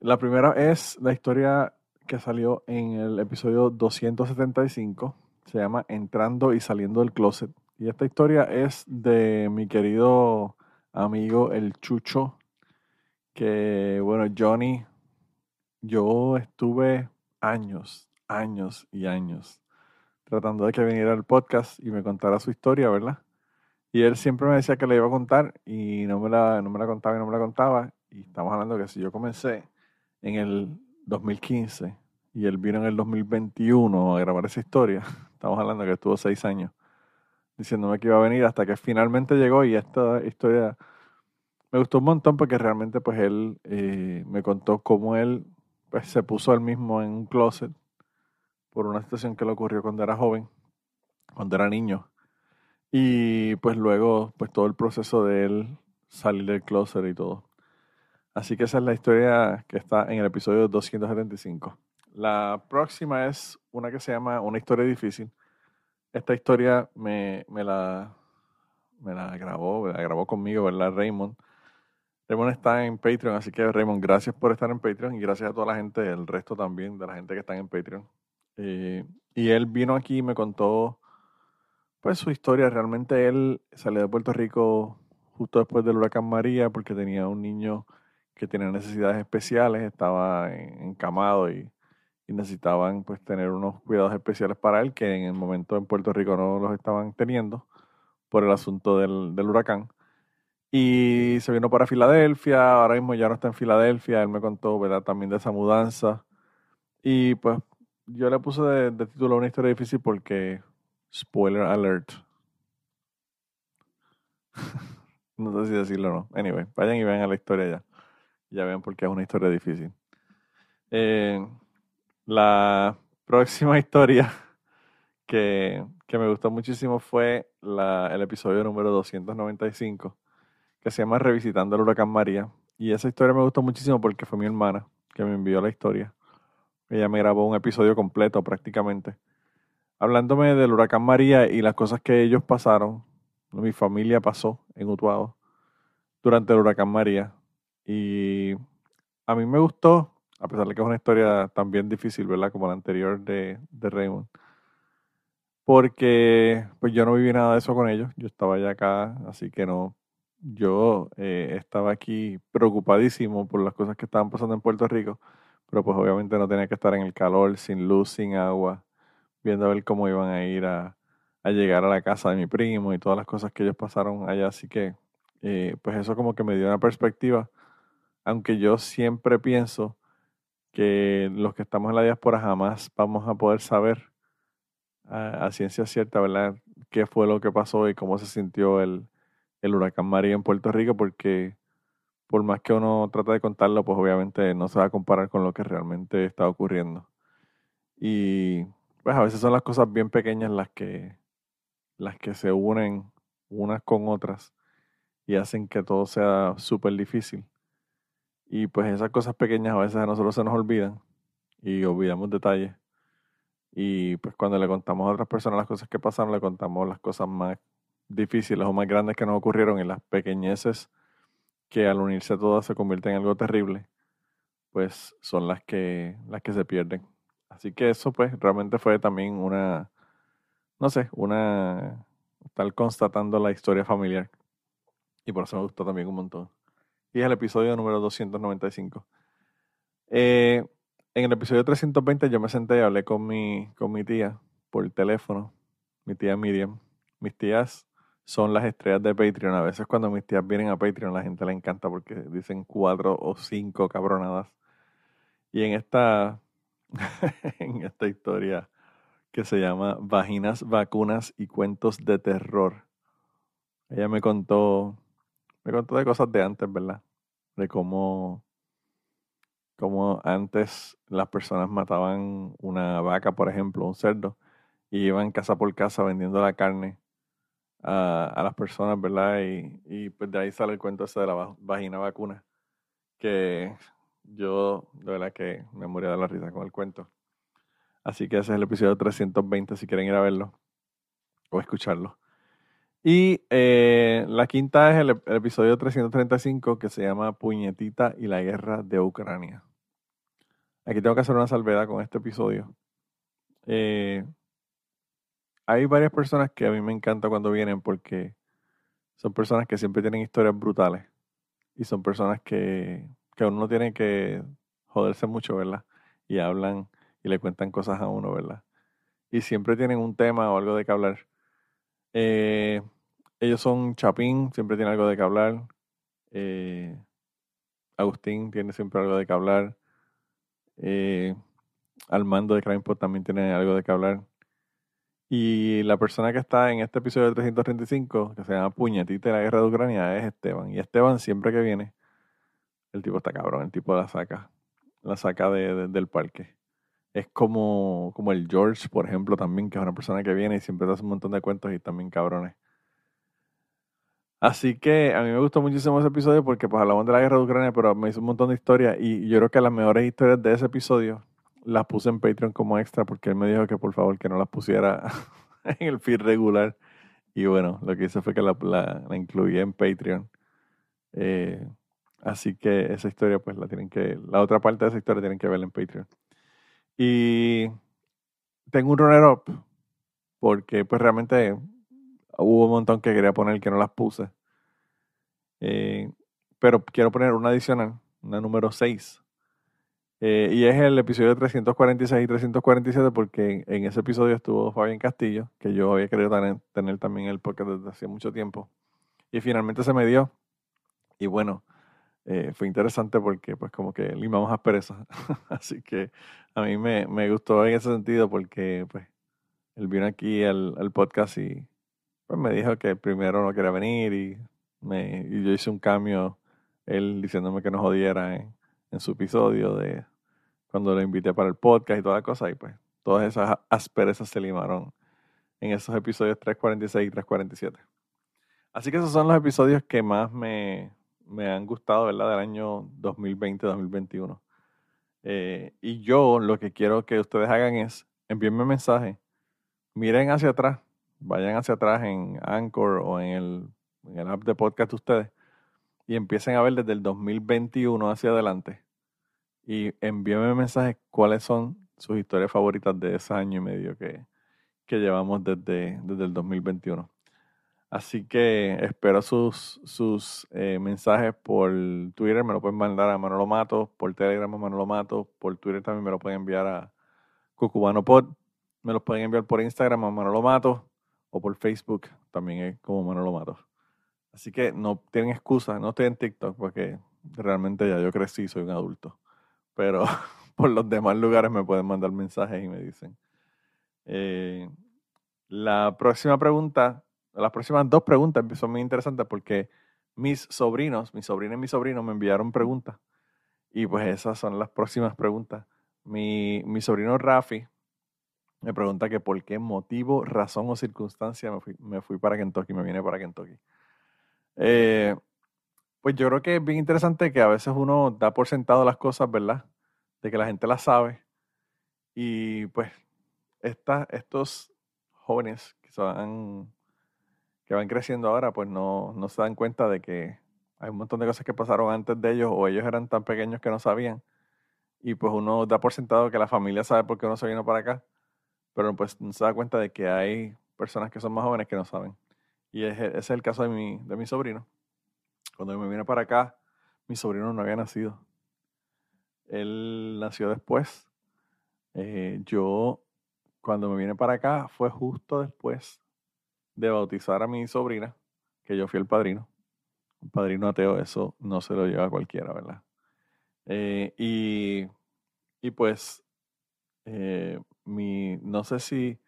La primera es la historia que salió en el episodio 275, se llama Entrando y saliendo del closet. Y esta historia es de mi querido amigo el Chucho que, bueno, Johnny, yo estuve años, años y años tratando de que viniera al podcast y me contara su historia, ¿verdad? Y él siempre me decía que le iba a contar y no me la, no me la contaba y no me la contaba. Y estamos hablando que si yo comencé en el 2015 y él vino en el 2021 a grabar esa historia, estamos hablando que estuvo seis años diciéndome que iba a venir hasta que finalmente llegó y esta historia me gustó un montón porque realmente pues él eh, me contó cómo él pues, se puso él mismo en un closet por una situación que le ocurrió cuando era joven, cuando era niño. Y pues luego pues todo el proceso de él salir del closet y todo. Así que esa es la historia que está en el episodio 275. La próxima es una que se llama Una historia difícil. Esta historia me, la, me la grabó, la grabó conmigo, ¿verdad? Raymond. Raymond está en Patreon, así que Raymond, gracias por estar en Patreon y gracias a toda la gente, el resto también de la gente que está en Patreon. Eh, y él vino aquí y me contó pues su historia. Realmente él salió de Puerto Rico justo después del huracán María porque tenía un niño que tenía necesidades especiales, estaba encamado y, necesitaban pues tener unos cuidados especiales para él que en el momento en Puerto Rico no los estaban teniendo por el asunto del, del huracán. Y se vino para Filadelfia, ahora mismo ya no está en Filadelfia, él me contó, ¿verdad? También de esa mudanza. Y pues yo le puse de, de título una historia difícil porque, spoiler alert. no sé si decirlo o no. Anyway, vayan y vean a la historia ya. Ya ven por qué es una historia difícil. Eh, la próxima historia que, que, me gustó muchísimo fue la, el episodio número 295 que se llama Revisitando el huracán María. Y esa historia me gustó muchísimo porque fue mi hermana que me envió la historia. Ella me grabó un episodio completo prácticamente, hablándome del huracán María y las cosas que ellos pasaron, mi familia pasó en Utuado durante el huracán María. Y a mí me gustó, a pesar de que es una historia también difícil, ¿verdad? Como la anterior de, de Raymond. Porque pues yo no viví nada de eso con ellos. Yo estaba ya acá, así que no, yo eh, estaba aquí preocupadísimo por las cosas que estaban pasando en Puerto Rico, pero pues obviamente no tenía que estar en el calor, sin luz, sin agua, viendo a ver cómo iban a ir a, llegar a la casa de mi primo y todas las cosas que ellos pasaron allá. Así que eh, pues eso como que me dio una perspectiva, aunque yo siempre pienso que los que estamos en la diáspora jamás vamos a poder saber a, ciencia cierta, ¿verdad? ¿Qué fue lo que pasó y cómo se sintió el el huracán María en Puerto Rico porque por más que uno trate de contarlo, pues obviamente no se va a comparar con lo que realmente está ocurriendo. Y pues a veces son las cosas bien pequeñas las que, las que se unen unas con otras y hacen que todo sea súper difícil. Y pues esas cosas pequeñas a veces a nosotros se nos olvidan y olvidamos detalles. Y pues cuando le contamos a otras personas las cosas que pasaron, le contamos las cosas más difíciles o más grandes que nos ocurrieron y las pequeñeces que al unirse todas se convierten en algo terrible, pues son las que, las que se pierden. Así que eso pues realmente fue también una, no sé, una, estar constatando la historia familiar. Y por eso me gustó también un montón. Y es el episodio número 295. Eh, en el episodio 320 yo me senté y hablé con mi, con mi tía por teléfono, mi tía Miriam. Mis tías son las estrellas de Patreon. A veces cuando mis tías vienen a Patreon la gente le encanta porque dicen cuatro o cinco cabronadas. Y en esta, en esta historia que se llama Vaginas, Vacunas y Cuentos de Terror, ella me contó, me contó de cosas de antes, ¿verdad? De cómo como antes las personas mataban una vaca, por ejemplo, un cerdo, y iban casa por casa vendiendo la carne a, las personas, ¿verdad? Y, y, pues de ahí sale el cuento ese de la vagina vacuna, que yo de verdad que me moría de la risa con el cuento. Así que ese es el episodio 320 si quieren ir a verlo o escucharlo. Y eh, la quinta es el, episodio 335 que se llama Puñetita y la guerra de Ucrania. Aquí tengo que hacer una salvedad con este episodio. Eh, hay varias personas que a mí me encanta cuando vienen porque son personas que siempre tienen historias brutales y son personas que, que uno no tiene que joderse mucho, ¿verdad? Y hablan y le cuentan cosas a uno, ¿verdad? Y siempre tienen un tema o algo de que hablar. Eh, ellos son Chapín, siempre tiene algo de que hablar. Eh, Agustín tiene siempre algo de que hablar. Eh, al mando de Crimepod también tiene algo de que hablar. Y la persona que está en este episodio de 335, que se llama Puñetita de la guerra de Ucrania, es Esteban. Y Esteban siempre que viene, el tipo está cabrón, el tipo la saca, la saca de, del parque. Es como, como el George, por ejemplo, también, que es una persona que viene y siempre te hace un montón de cuentos y también cabrones. Así que a mí me gustó muchísimo ese episodio porque pues hablamos de la guerra de Ucrania, pero me hizo un montón de historias y yo creo que las mejores historias de ese episodio las puse en Patreon como extra porque él me dijo que por favor que no las pusiera en el feed regular. Y bueno, lo que hice fue que la, la, incluí en Patreon. Eh, así que esa historia pues la tienen que, la otra parte de esa historia tienen que verla en Patreon. Y tengo un runner up porque pues realmente Hubo un montón que quería poner que no las puse. Eh, pero quiero poner una adicional, una número 6. Eh, y es el episodio 346 y 347 porque en, ese episodio estuvo Fabián Castillo, que yo había querido tener, también el podcast desde hace mucho tiempo. Y finalmente se me dio. Y bueno, eh, fue interesante porque pues como que limamos asperezas. Así que a mí me, me, gustó en ese sentido porque pues él vino aquí al, al podcast y pues me dijo que primero no quería venir y, me, y yo hice un cambio, él diciéndome que no jodiera en, su episodio de cuando lo invité para el podcast y toda la cosa, y pues todas esas asperezas se limaron en esos episodios 346 y 347. Así que esos son los episodios que más me, me han gustado, ¿verdad? Del año 2020-2021. Eh, y yo lo que quiero que ustedes hagan es envíenme mensaje, miren hacia atrás vayan hacia atrás en Anchor o en el, en el app de podcast de ustedes y empiecen a ver desde el 2021 hacia adelante y envíenme mensajes cuáles son sus historias favoritas de ese año y medio que, que llevamos desde, desde el 2021. Así que espero sus, sus eh, mensajes por Twitter, me lo pueden mandar a Manolo Mato, por Telegram a Manolo Mato, por Twitter también me lo pueden enviar a Cucubano Pod, me los pueden enviar por Instagram a Manolo Mato, o por Facebook, también es como Manolo Mato. Así que no tienen excusa, no estoy en TikTok porque realmente ya yo crecí, soy un adulto. Pero por los demás lugares me pueden mandar mensajes y me dicen. Eh, la próxima pregunta, las próximas dos preguntas son muy interesantes porque mis sobrinos, mis sobrinos y mis sobrinos me enviaron preguntas. Y pues esas son las próximas preguntas. Mi, sobrino Rafi me pregunta que por qué motivo, razón o circunstancia me fui, me fui para Kentucky, me vine para Kentucky. Eh, pues yo creo que es bien interesante que a veces uno da por sentado las cosas, ¿verdad? De que la gente las sabe. Y pues esta, estos jóvenes que, van, que van creciendo ahora, pues no, no se dan cuenta de que hay un montón de cosas que pasaron antes de ellos o ellos eran tan pequeños que no sabían. Y pues uno da por sentado que la familia sabe por qué uno se vino para acá, pero pues no se da cuenta de que hay personas que son más jóvenes que no saben. Y ese es el caso de mi, de mi sobrino. Cuando me vine para acá, mi sobrino no había nacido. Él nació después. Eh, yo, cuando me vine para acá, fue justo después de bautizar a mi sobrina, que yo fui el padrino. Un padrino ateo, eso no se lo lleva cualquiera, ¿verdad? Eh, y, y, pues, eh, mi, no sé si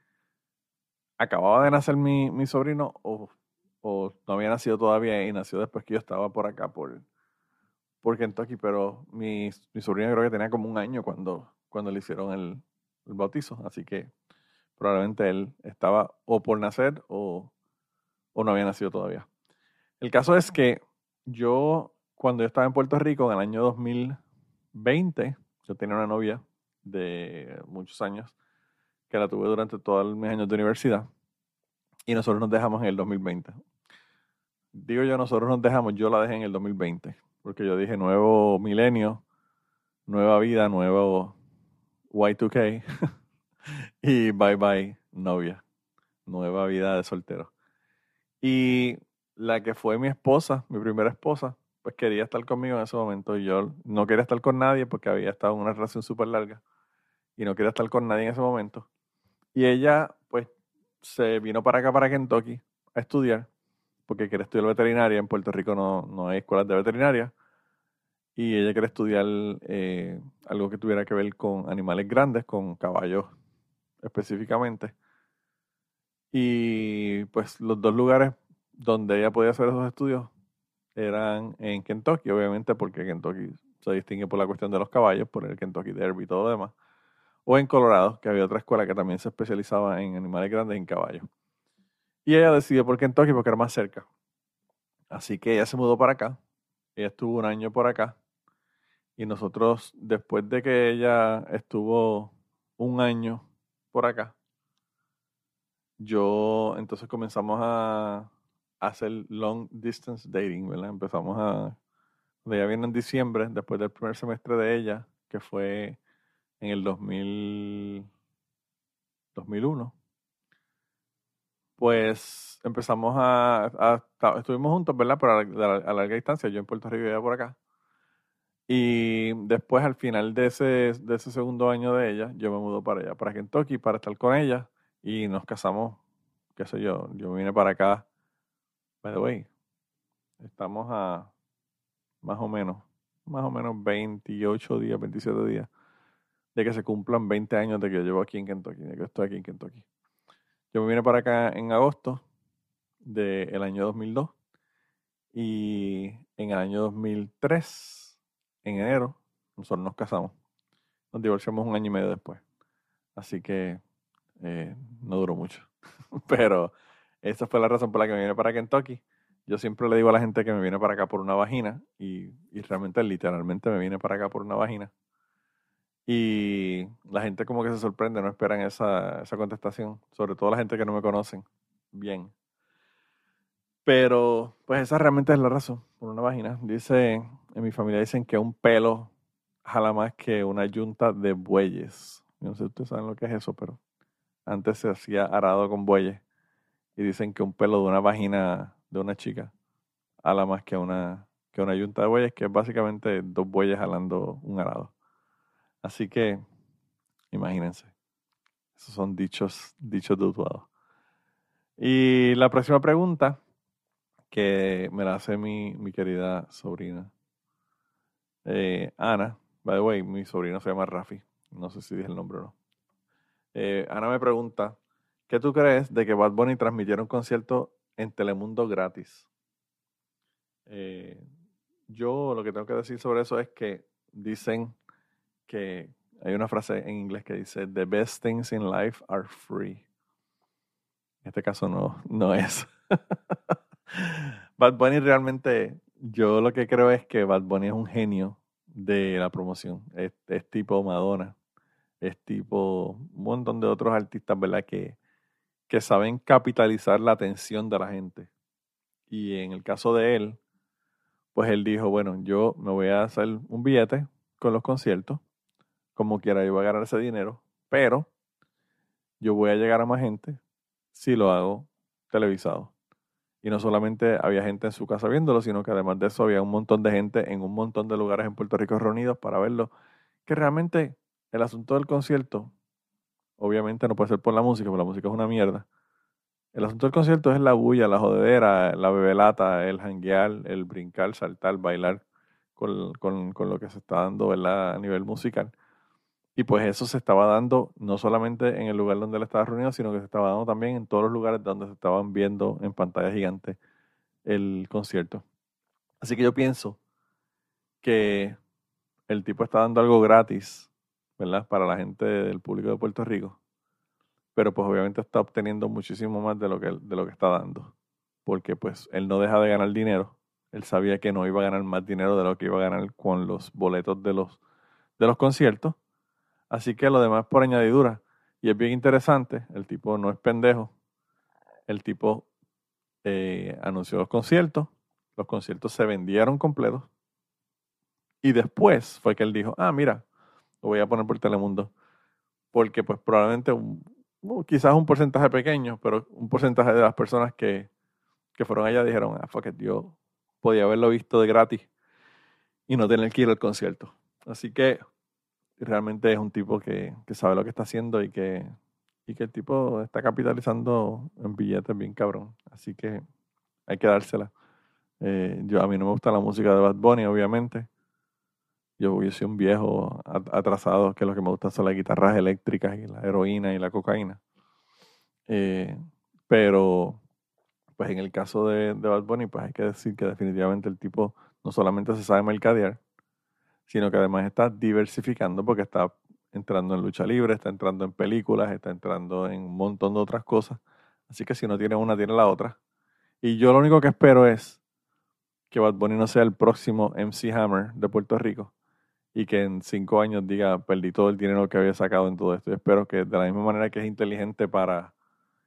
acababa de nacer mi, mi sobrino o o no había nacido todavía y nació después que yo estaba por acá, por, por Kentucky, pero mi, mi sobrina creo que tenía como un año cuando, cuando le hicieron el, bautizo, así que probablemente él estaba o por nacer o, o no había nacido todavía. El caso es que yo, cuando yo estaba en Puerto Rico en el año 2020, yo tenía una novia de muchos años que la tuve durante todos mis años de universidad y nosotros nos dejamos en el 2020. Digo yo, nosotros nos dejamos, yo la dejé en el 2020, porque yo dije nuevo milenio, nueva vida, nuevo Y2K y bye bye novia, nueva vida de soltero. Y la que fue mi esposa, mi primera esposa, pues quería estar conmigo en ese momento y yo no quería estar con nadie porque había estado en una relación súper larga y no quería estar con nadie en ese momento. Y ella, pues se vino para acá, para Kentucky, a estudiar, porque quiere estudiar veterinaria. En Puerto Rico no, no hay escuelas de veterinaria. Y ella quiere estudiar eh, algo que tuviera que ver con animales grandes, con caballos específicamente. Y pues los dos lugares donde ella podía hacer esos estudios eran en Kentucky, obviamente porque Kentucky se distingue por la cuestión de los caballos, por el Kentucky Derby y todo lo demás o en Colorado, que había otra escuela que también se especializaba en animales grandes y en caballos. Y ella decidió por Kentucky porque era más cerca. Así que ella se mudó para acá. Ella estuvo un año por acá. Y nosotros, después de que ella estuvo un año por acá, yo entonces comenzamos a, hacer long distance dating, ¿verdad? Empezamos a... Ella viene en diciembre, después del primer semestre de ella, que fue en el 2000, 2001, pues empezamos a, estuvimos juntos, ¿verdad? Pero a, larga distancia, yo en Puerto Rico y ella por acá. Y después, al final de ese, de ese segundo año de ella, yo me mudo para allá, para Kentucky, para estar con ella. Y nos casamos, qué sé yo, yo vine para acá. By the way, estamos a más o menos, más o menos 28 días, 27 días de que se cumplan 20 años de que yo llevo aquí en Kentucky, de que estoy aquí en Kentucky. Yo me vine para acá en agosto del año 2002 y en el año 2003, en enero, nosotros nos casamos. Nos divorciamos un año y medio después. Así que eh, no duró mucho. Pero esa fue la razón por la que me vine para Kentucky. Yo siempre le digo a la gente que me viene para acá por una vagina y, y realmente literalmente me vine para acá por una vagina y la gente como que se sorprende, no esperan esa, esa contestación, sobre todo la gente que no me conocen bien. Pero pues esa realmente es la razón, por una vagina. Dice, en mi familia dicen que un pelo jala más que una yunta de bueyes. No sé si ustedes saben lo que es eso, pero antes se hacía arado con bueyes. Y dicen que un pelo de una vagina de una chica jala más que una, que una yunta de bueyes, que es básicamente dos bueyes jalando un arado. Así que, imagínense. Esos son dichos, dichos de Utuado. Y la próxima pregunta, que me la hace mi, mi querida sobrina eh, Ana. By the way, mi sobrina se llama Rafi. No sé si dije el nombre o no. Eh, Ana me pregunta, ¿qué tú crees de que Bad Bunny transmitiera un concierto en Telemundo gratis? Eh, yo lo que tengo que decir sobre eso es que dicen que hay una frase en inglés que dice, The best things in life are free. En este caso no, no es. Bad Bunny realmente, yo lo que creo es que Bad Bunny es un genio de la promoción. Es, tipo Madonna, es tipo un montón de otros artistas, ¿verdad? Que, que saben capitalizar la atención de la gente. Y en el caso de él, pues él dijo, bueno, yo me voy a hacer un billete con los conciertos, como quiera, yo voy a ganar ese dinero, pero yo voy a llegar a más gente si lo hago televisado. Y no solamente había gente en su casa viéndolo, sino que además de eso había un montón de gente en un montón de lugares en Puerto Rico reunidos para verlo. Que realmente el asunto del concierto, obviamente no puede ser por la música, porque la música es una mierda. El asunto del concierto es la bulla, la jodedera, la bebelata, el janguear, el brincar, saltar, bailar con, con, lo que se está dando a nivel musical. Y pues eso se estaba dando no solamente en el lugar donde él estaba reunido, sino que se estaba dando también en todos los lugares donde se estaban viendo en pantalla gigante el concierto. Así que yo pienso que el tipo está dando algo gratis, ¿verdad? Para la gente del público de Puerto Rico. Pero pues obviamente está obteniendo muchísimo más de lo que, de lo que está dando. Porque pues él no deja de ganar dinero. Él sabía que no iba a ganar más dinero de lo que iba a ganar con los boletos de los, de los conciertos Así que lo demás por añadidura. Y es bien interesante, el tipo no es pendejo. El tipo eh, anunció los conciertos, los conciertos se vendieron completos. Y después fue que él dijo, ah, mira, lo voy a poner por Telemundo. Porque pues probablemente, quizás un porcentaje pequeño, pero un porcentaje de las personas que, que fueron allá dijeron, ah, fuck it, yo podía haberlo visto de gratis y no tener que ir al concierto. Así que realmente es un tipo que, sabe lo que está haciendo y que, y que el tipo está capitalizando en billetes bien cabrón. Así que hay que dársela. Eh, yo, a mí no me gusta la música de Bad Bunny, obviamente. Yo, yo soy un viejo atrasado, que lo que me gusta son las guitarras eléctricas y la heroína y la cocaína. Eh, pero, pues en el caso de, de Bad Bunny, pues hay que decir que definitivamente el tipo no solamente se sabe mercadear, sino que además está diversificando porque está entrando en lucha libre, está entrando en películas, está entrando en un montón de otras cosas. Así que si no tiene una, tiene la otra. Y yo lo único que espero es que Bad Bunny no sea el próximo MC Hammer de Puerto Rico y que en cinco años diga, perdí todo el dinero que había sacado en todo esto. Y espero que de la misma manera que es inteligente para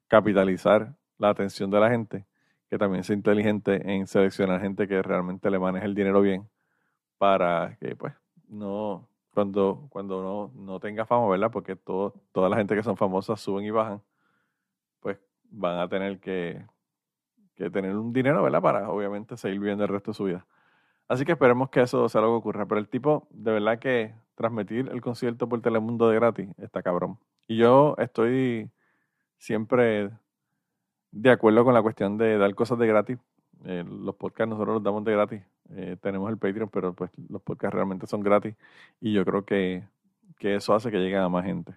capitalizar la atención de la gente, que también sea inteligente en seleccionar gente que realmente le maneje el dinero bien para que pues no, cuando, cuando no, no tenga fama, ¿verdad? Porque todo, toda la gente que son famosas suben y bajan, pues van a tener que, que tener un dinero, ¿verdad? Para obviamente seguir viviendo el resto de su vida. Así que esperemos que eso sea algo que ocurra. Pero el tipo, de verdad que transmitir el concierto por Telemundo de gratis está cabrón. Y yo estoy siempre de acuerdo con la cuestión de dar cosas de gratis. Eh, los podcasts nosotros los damos de gratis. Eh, tenemos el Patreon, pero pues los podcasts realmente son gratis y yo creo que, eso hace que lleguen a más gente.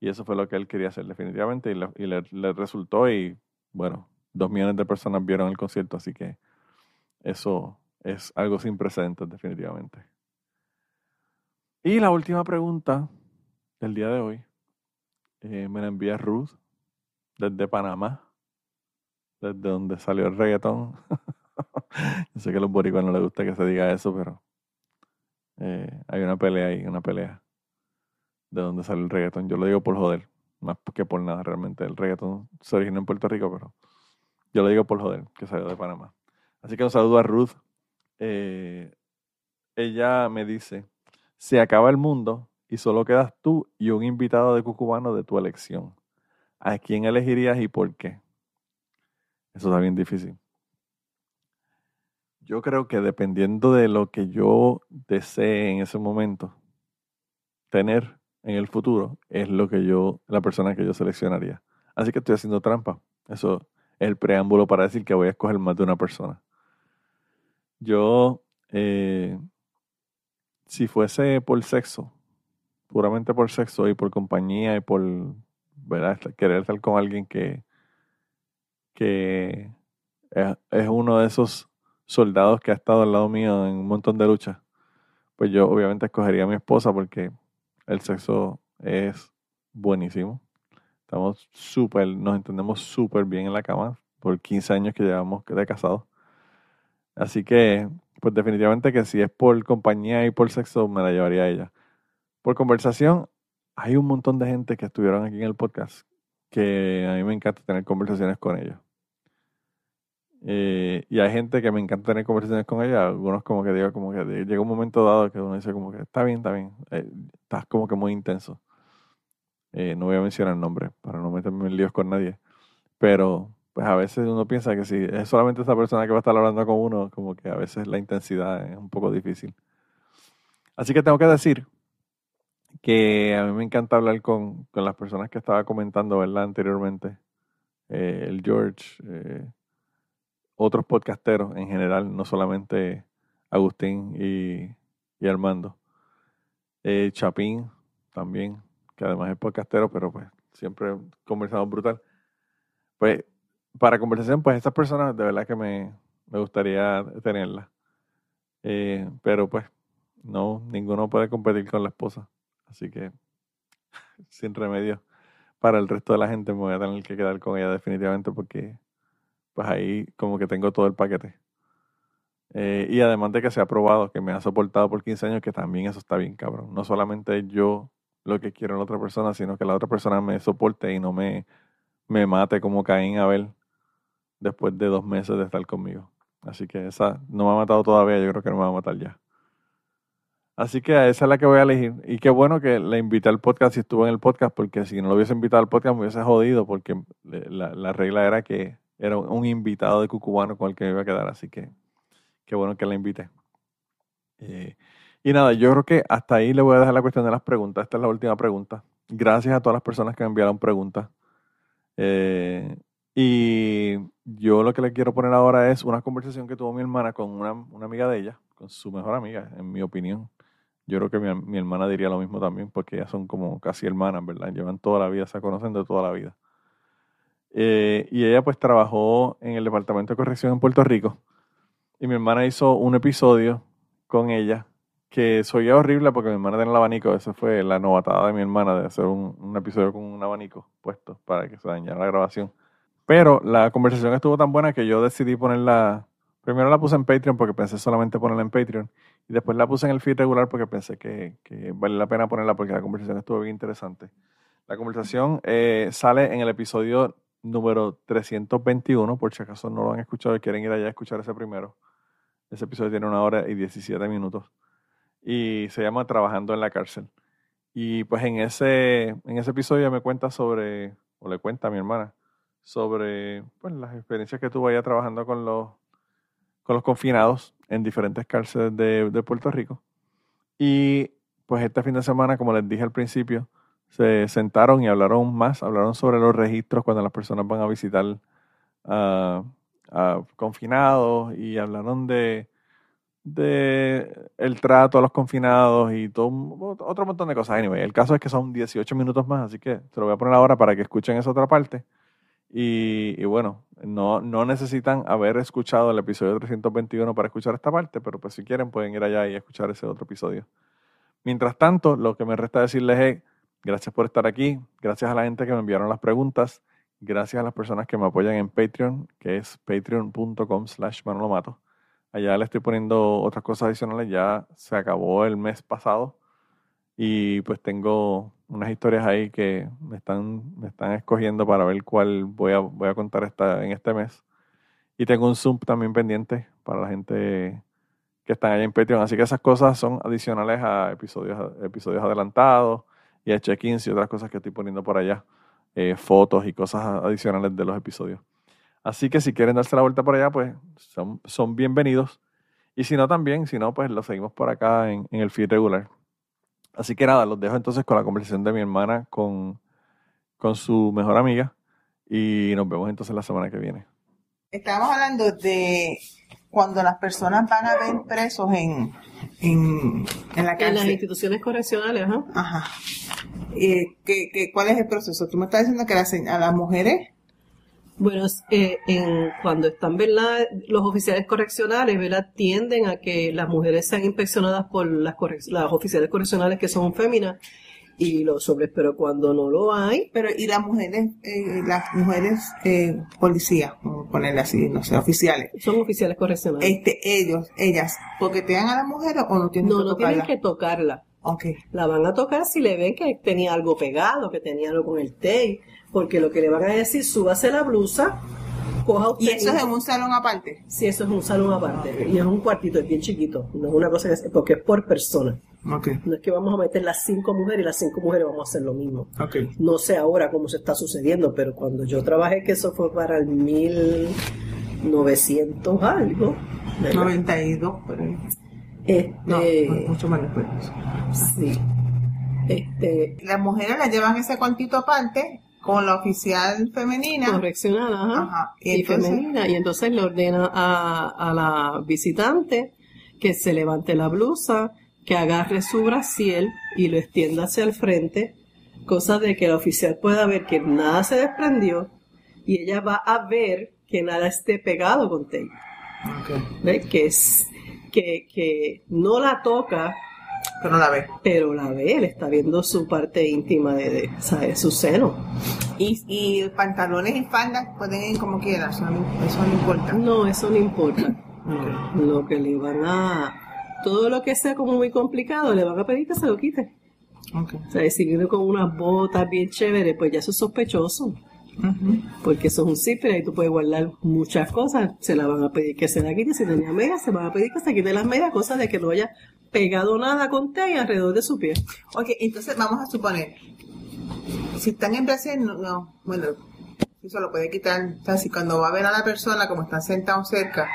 Y eso fue lo que él quería hacer definitivamente y, le, le, resultó y bueno, dos millones de personas vieron el concierto, así que eso es algo sin precedentes definitivamente. Y la última pregunta del día de hoy eh, me la envía Ruth desde Panamá, desde donde salió el reggaetón. Yo sé que a los boricuas no les gusta que se diga eso, pero eh, hay una pelea ahí, una pelea de dónde sale el reggaetón. Yo lo digo por joder, más que por nada realmente. El reggaetón se originó en Puerto Rico, pero yo lo digo por joder, que salió de Panamá. Así que un saludo a Ruth. Eh, ella me dice, se acaba el mundo y solo quedas tú y un invitado de cucubano de tu elección. ¿A quién elegirías y por qué? Eso está bien difícil. Yo creo que dependiendo de lo que yo desee en ese momento tener en el futuro, es lo que yo, la persona que yo seleccionaría. Así que estoy haciendo trampa. Eso es el preámbulo para decir que voy a escoger más de una persona. Yo, eh, si fuese por sexo, puramente por sexo y por compañía y por querer estar con alguien que, que es uno de esos soldados que ha estado al lado mío en un montón de luchas, pues yo obviamente escogería a mi esposa porque el sexo es buenísimo. Estamos súper, nos entendemos súper bien en la cama por 15 años que llevamos de casados. Así que, pues definitivamente que si es por compañía y por sexo, me la llevaría a ella. Por conversación, hay un montón de gente que estuvieron aquí en el podcast que a mí me encanta tener conversaciones con ellos. Eh, y hay gente que me encanta tener conversaciones con ella. Algunos como que digo, como que llega un momento dado que uno dice como que está bien, está bien. Eh, estás como que muy intenso. Eh, no voy a mencionar nombres para no meterme en líos con nadie. Pero pues a veces uno piensa que si es solamente esa persona que va a estar hablando con uno, como que a veces la intensidad es un poco difícil. Así que tengo que decir que a mí me encanta hablar con, con las personas que estaba comentando, ¿verdad? Anteriormente. el George, otros podcasteros en general, no solamente Agustín y, Armando. Eh, Chapín también, que además es podcastero, pero pues siempre conversamos brutal. Pues para conversación, pues estas personas de verdad que me, gustaría tenerlas. Eh, pero pues no, ninguno puede competir con la esposa. Así que sin remedio. Para el resto de la gente me voy a tener que quedar con ella definitivamente porque pues ahí como que tengo todo el paquete. Eh, y además de que se ha probado, que me ha soportado por 15 años, que también eso está bien, cabrón. No solamente yo lo que quiero en la otra persona, sino que la otra persona me soporte y no me, me mate como Caín Abel después de dos meses de estar conmigo. Así que esa no me ha matado todavía, yo creo que no me va a matar ya. Así que esa es la que voy a elegir. Y qué bueno que la invité al podcast y estuvo en el podcast, porque si no lo hubiese invitado al podcast me hubiese jodido, porque la, la regla era que era un invitado de Cucubano con el que me iba a quedar, así que qué bueno que la invité. Eh, y nada, yo creo que hasta ahí le voy a dejar la cuestión de las preguntas. Esta es la última pregunta. Gracias a todas las personas que me enviaron preguntas. Eh, y yo lo que le quiero poner ahora es una conversación que tuvo mi hermana con una, amiga de ella, con su mejor amiga, en mi opinión. Yo creo que mi, mi, hermana diría lo mismo también, porque ellas son como casi hermanas, ¿verdad? Llevan toda la vida, se conocen de toda la vida. Eh, y ella pues trabajó en el Departamento de Corrección en Puerto Rico. Y mi hermana hizo un episodio con ella que soy horrible porque mi hermana tiene el abanico. Esa fue la novatada de mi hermana de hacer un, episodio con un abanico puesto para que se dañara la grabación. Pero la conversación estuvo tan buena que yo decidí ponerla. Primero la puse en Patreon porque pensé solamente ponerla en Patreon. Y después la puse en el feed regular porque pensé que, que vale la pena ponerla porque la conversación estuvo bien interesante. La conversación eh, sale en el episodio número 321, por si acaso no lo han escuchado y quieren ir allá a escuchar ese primero. Ese episodio tiene una hora y 17 minutos. Y se llama Trabajando en la cárcel. Y pues en ese, en ese episodio me cuenta sobre, o le cuenta a mi hermana, sobre pues, las experiencias que tuvo allá trabajando con los, con los confinados en diferentes cárceles de, de Puerto Rico. Y pues este fin de semana, como les dije al principio, se sentaron y hablaron más, hablaron sobre los registros cuando las personas van a visitar a, confinados y hablaron de, de el trato a los confinados y todo otro montón de cosas. Anyway, el caso es que son 18 minutos más, así que se lo voy a poner ahora para que escuchen esa otra parte. Y, bueno, no, no necesitan haber escuchado el episodio 321 para escuchar esta parte, pero pues si quieren pueden ir allá y escuchar ese otro episodio. Mientras tanto, lo que me resta decirles es Gracias por estar aquí. Gracias a la gente que me enviaron las preguntas. Gracias a las personas que me apoyan en Patreon, que es patreon.com slash manolomato. Allá le estoy poniendo otras cosas adicionales. Ya se acabó el mes pasado. Y pues tengo unas historias ahí que me están, me están escogiendo para ver cuál voy a, voy a contar esta, en este mes. Y tengo un Zoom también pendiente para la gente que están allá en Patreon. Así que esas cosas son adicionales a episodios, episodios adelantados y a check-ins y otras cosas que estoy poniendo por allá, eh, fotos y cosas adicionales de los episodios. Así que si quieren darse la vuelta por allá, pues son, son bienvenidos. Y si no, también, si no, pues lo seguimos por acá en, el feed regular. Así que nada, los dejo entonces con la conversación de mi hermana con, con su mejor amiga y nos vemos entonces la semana que viene. Estábamos hablando de cuando las personas van a ver presos en, en, en la cárcel. En las instituciones correccionales, ¿no? Ajá. Eh, ¿qué, qué, cuál es el proceso? Tú me estás diciendo que a las mujeres Bueno, eh, en, cuando están, ¿verdad? Los oficiales correccionales, ¿verdad? Tienden a que las mujeres sean inspeccionadas por las, correc- las oficiales correccionales que son féminas y los hombres, pero cuando no lo hay, Pero, y las mujeres, eh, las mujeres eh, policías, a ponerle así, no sé, oficiales, son oficiales correccionales. este, ellos, ellas, ¿toquetean a las mujeres o no tienen no, que no tienen tocarlas? que tocarla. Ok. La van a tocar si le ven que tenía algo pegado, que tenía algo con el tape, porque lo que le van a decir, súbase la blusa, coja usted. ¿Y eso es en un salón aparte? Sí, eso es un salón aparte. Y es un cuartito, es bien chiquito. No es una cosa que... Porque es por persona. Ok. No es que vamos a meter las cinco mujeres y las cinco mujeres vamos a hacer lo mismo. Ok. No sé ahora cómo se está sucediendo, pero cuando yo trabajé, que eso fue para el 1900 algo, ¿verdad? 92, pero... Este, No, mucho más después. sí. Este, Las mujeres le llevan ese cuantito aparte con la oficial femenina. correccional, ajá, Ajá. Y y, entonces- femenina, y entonces le ordena a, a la visitante que se levante la blusa, que agarre su brasiel y lo extienda hacia el frente, cosa de que el oficial pueda ver que nada se desprendió y ella va a ver que nada esté pegado con tape. Ok. ¿Ves? Que es que, que no la toca, Pero la ve. pero la ve, le está viendo su parte íntima de, de, ¿sabes? su seno. Y, y pantalones y faldas pueden ir como quieran, eso no, eso no importa. No, eso no importa. Lo que le van a... Todo lo que sea como muy complicado, le van a pedir que se lo quite. Ok. O sea, si viene con unas botas bien chéveres, pues ya eso es sospechoso. Porque eso es un zipper y tú puedes guardar muchas cosas. Se la van a pedir que se la quite. Si tenía medias, se van a pedir que se quite las medias, cosa de que no haya pegado nada con té alrededor de su pie. Ok, entonces vamos a suponer, si están en Brasil, no, no, bueno, eso lo puede quitar, o sea, si cuando va a ver a la persona, como están sentados cerca,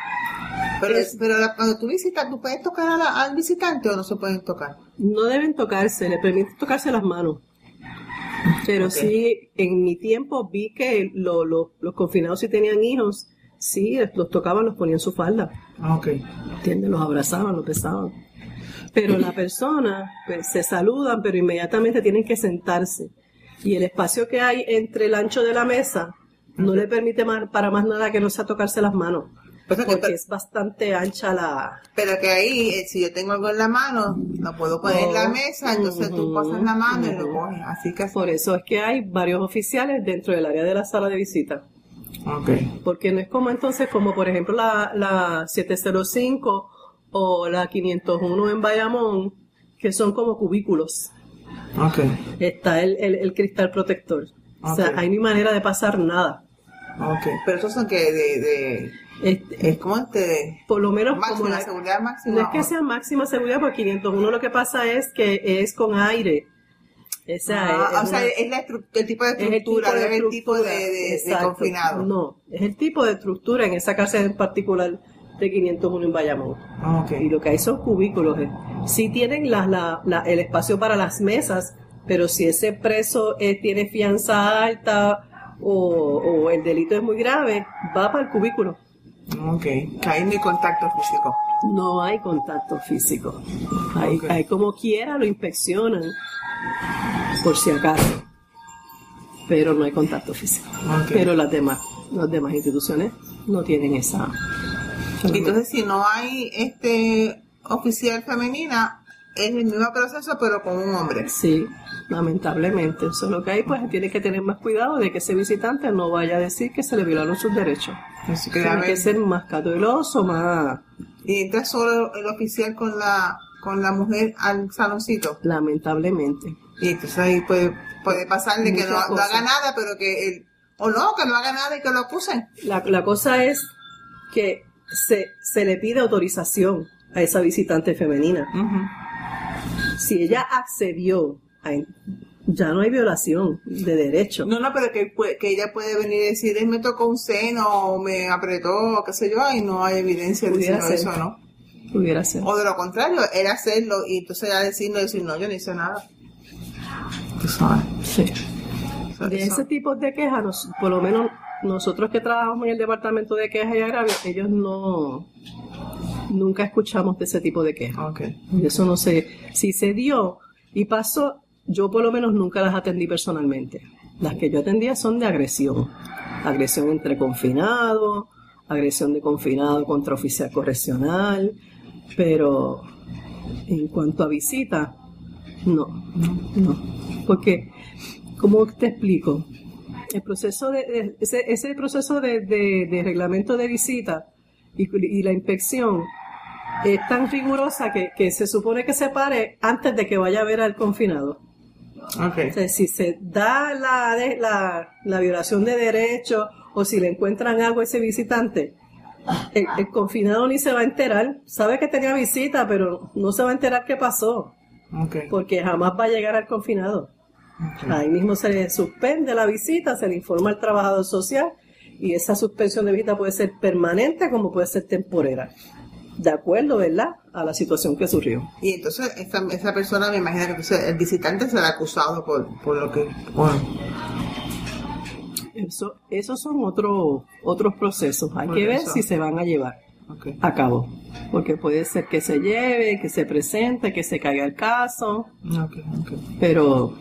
pero, pero la- cuando tú visitas, ¿tú puedes tocar a la- al visitante o no se pueden tocar? No deben tocarse, le permiten tocarse las manos. Pero Ok. sí, en mi tiempo vi que lo- lo- los confinados si tenían hijos, sí, los tocaban, los ponían en su falda, Ok. ¿entiendes? Los abrazaban, los besaban. Pero la persona, pues se saludan, pero inmediatamente tienen que sentarse. Y el espacio que hay entre el ancho de la mesa no le permite más, para más nada que no sea tocarse las manos. Pues, Porque es bastante ancha la... pero que ahí, eh, si yo tengo algo en la mano, lo puedo poner en la mesa, entonces tú ujú, pasas la mano y lo coges, así que... Por eso es que hay varios oficiales dentro del área de la sala de visita. Ok. Porque no es como entonces, como por ejemplo la, la 705 o la 501 en Bayamón, que son como cubículos. Está el, el, el cristal protector. O sea, Ok. ahí no hay manera de pasar nada. Ok. Pero esos son que de, de, Este, es como este, por lo menos como máxima, la- seguridad máxima. no es que sea máxima seguridad, porque 501 lo que pasa es que es con aire. O sea, Ah, es o sea, una- es la el tipo de estructura, no es el tipo de, estructura, de- de exacto. confinado. No, es el tipo de estructura en esa cárcel en particular de 501 en Bayamón. Ah. Y lo que hay son cubículos. eh. Sí tienen la- la- la- el espacio para las mesas, pero si ese preso eh, tiene fianza alta o, o el delito es muy grave, va para el cubículo. Ok. Ahí no hay contacto físico. No hay contacto físico. Hay como quiera, lo inspeccionan, por si acaso. Pero no hay contacto físico. Pero las demás, las demás instituciones no tienen esa. Entonces, si no hay este oficial femenina, es el mismo proceso, pero con un hombre. Sí, lamentablemente. Eso es lo que hay, pues tiene que tener más cuidado de que ese visitante no vaya a decir que se le violaron sus derechos. Así que, Tiene que ser más cauteloso, más y entra solo el oficial con la con la mujer al saloncito. lamentablemente. Y entonces ahí puede, puede pasarle que Muchas no, no cosas. haga nada, pero que él, o no, que no haga nada y que lo acusen. La, la cosa es que se, se le pide autorización a esa visitante femenina. Si ella accedió, a- ya no hay violación de derecho. No, no, pero que, que ella puede venir y decir, él me tocó un seno o me apretó, o qué sé yo, y no hay evidencia de eso, ¿no? Pudiera ser. O de lo contrario, él hacerlo y entonces ya decirlo, decir, no, yo no hice nada. Tú sabes. Sí. Eso- De eso- ese tipo de quejas, nos- por lo menos nosotros que trabajamos en el departamento de quejas y agravios, ellos no, nunca escuchamos de ese tipo de quejas. Ok. Eso no sé. Si se dio y pasó, yo por lo menos nunca las atendí personalmente. Las que yo atendía son de agresión. agresión entre confinados, agresión de confinado contra oficial correccional, pero en cuanto a visita, no, no, porque, ¿cómo te explico? El proceso de, ese, ese proceso de, de, reglamento de visita y, y, la inspección es tan rigurosa que, que se supone que se pare antes de que vaya a ver al confinado. Okay. O sea, si se da la, la, la violación de derechos o si le encuentran algo a ese visitante, el, confinado ni se va a enterar. Sabe que tenía visita, pero no se va a enterar qué pasó. Porque jamás va a llegar al confinado. Ahí mismo se le suspende la visita, se le informa al trabajador social y esa suspensión de visita puede ser permanente como puede ser temporera. De acuerdo, ¿verdad? A la situación que surgió. Y entonces esa, persona me imagino que el visitante será acusado por, por lo que... Eso, esos son otros otros procesos. Hay que ver si se van a llevar a cabo. Porque puede ser que se lleve, que se presente, que se caiga el caso. Pero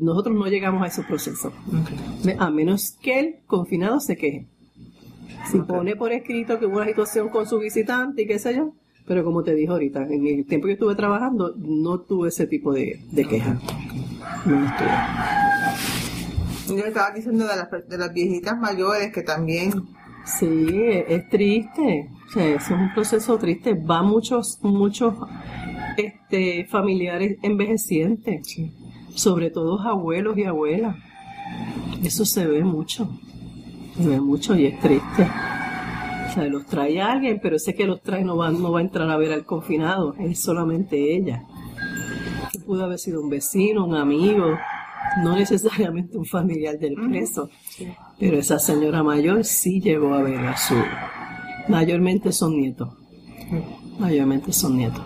nosotros no llegamos a esos procesos. A menos que el confinado se queje. Si pone por escrito que hubo una situación con su visitante y qué sé yo, pero como te dije ahorita, en el tiempo que estuve trabajando, no tuve ese tipo de, de queja. No estuve. Yo estaba diciendo de las, de las viejitas mayores que también... Sí, es triste. O sea, es un proceso triste. Va muchos, muchos este, familiares envejecientes. Sobre todo abuelos y abuelas. Eso se ve mucho. Se ve mucho y es triste. O sea, los trae alguien, pero ese que los trae no va, no va a entrar a ver al confinado. Es solamente ella. Pudo haber sido un vecino, un amigo, no necesariamente un familiar del preso, pero esa señora mayor sí llegó a ver a su... Mayormente son nietos. Mayormente son nietos.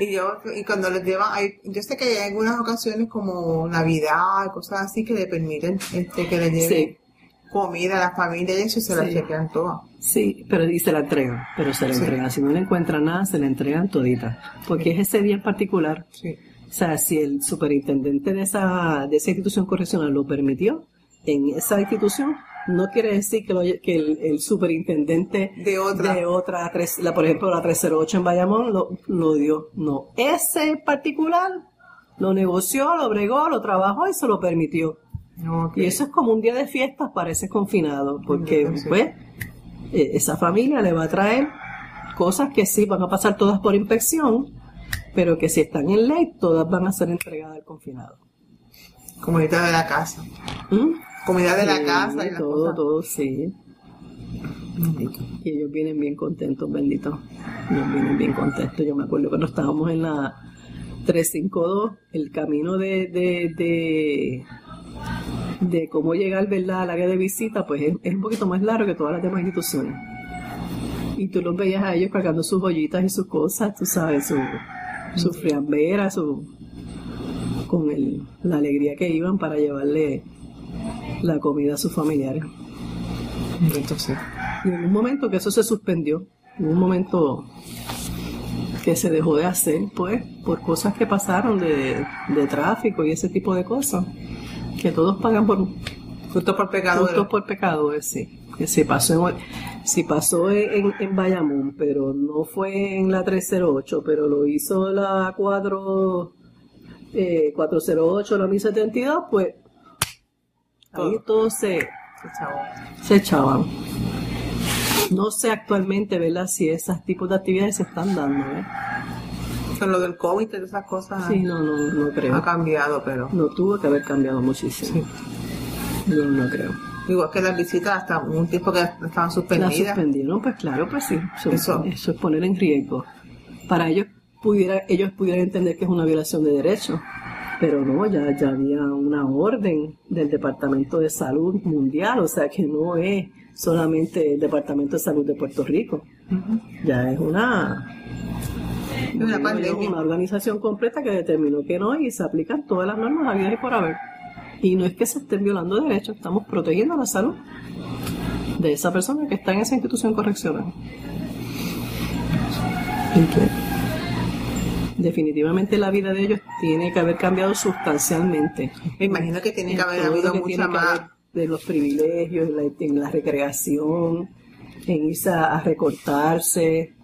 Y yo, y cuando les llevan, hay, yo sé que hay algunas ocasiones como Navidad, cosas así que le permiten este, que le lleven comida a la familia y eso se la chequean todas. Sí, pero y se la entregan, pero se la entregan. Si no le encuentran nada, se la entregan todita. Porque es ese día en particular. Sí sea, si el superintendente de esa, de esa institución correccional lo permitió, en esa institución, no quiere decir que, que el, superintendente de otra, de otra la, por ejemplo, la 308 en Bayamón lo, lo dio. No, ese particular lo negoció, lo bregó, lo trabajó y se lo permitió. Y eso es como un día de fiestas para ese confinado, porque pues e, esa familia le va a traer cosas que sí van a pasar todas por inspección, pero que si están en ley, todas van a ser entregadas al confinado. Comunidad de la casa. ¿Mm? Comunidad de la casa y todo, todo, sí. Y ellos vienen bien contentos, bendito. Ellos vienen bien contentos. Yo me acuerdo cuando estábamos en la 352, el camino de, de, de, de cómo llegar ¿verdad? al área de visita, pues es, un poquito más largo que todas las demás instituciones. Y tú los veías a ellos cargando sus joyitas y sus cosas, tú sabes, su, su friambera, su, con el, la alegría que iban para llevarle la comida a sus familiares. Entonces, y en un momento que eso se suspendió, en un momento que se dejó de hacer, pues, por cosas que pasaron de, de tráfico y ese tipo de cosas, que todos pagan por... Justo por pecado. Justo por pecado, sí que se pasó en, si pasó en, en, Bayamón, pero no fue en la 308, pero lo hizo la 4, eh, 408, la 1072, pues ahí todos se, se echaban. No sé actualmente, ¿verdad? Si esos tipos de actividades se están dando, ¿eh? Con lo del COVID y esas cosas. Sí, no, no, no creo. Ha cambiado, pero. No tuvo que haber cambiado muchísimo. Yo no creo. Igual que las visitas hasta un tiempo que estaban suspendidas. Las suspendieron, pues claro, pues sí. Eso, eso es poner en riesgo. Para ellos pudiera, ellos pudieran entender que es una violación de derechos, pero no, ya, ya había una orden del Departamento de Salud Mundial, o sea que no es solamente el Departamento de Salud de Puerto Rico, ya es una, una, una organización completa que determinó que no y se aplican todas las normas habidas y por haber. Y no es que se estén violando derechos, estamos protegiendo la salud de esa persona que está en esa institución correccional. definitivamente la vida de ellos tiene que haber cambiado sustancialmente. Me imagino que tiene que haber habido mucha más de los privilegios, en la, en la recreación, en irse a, a recortarse.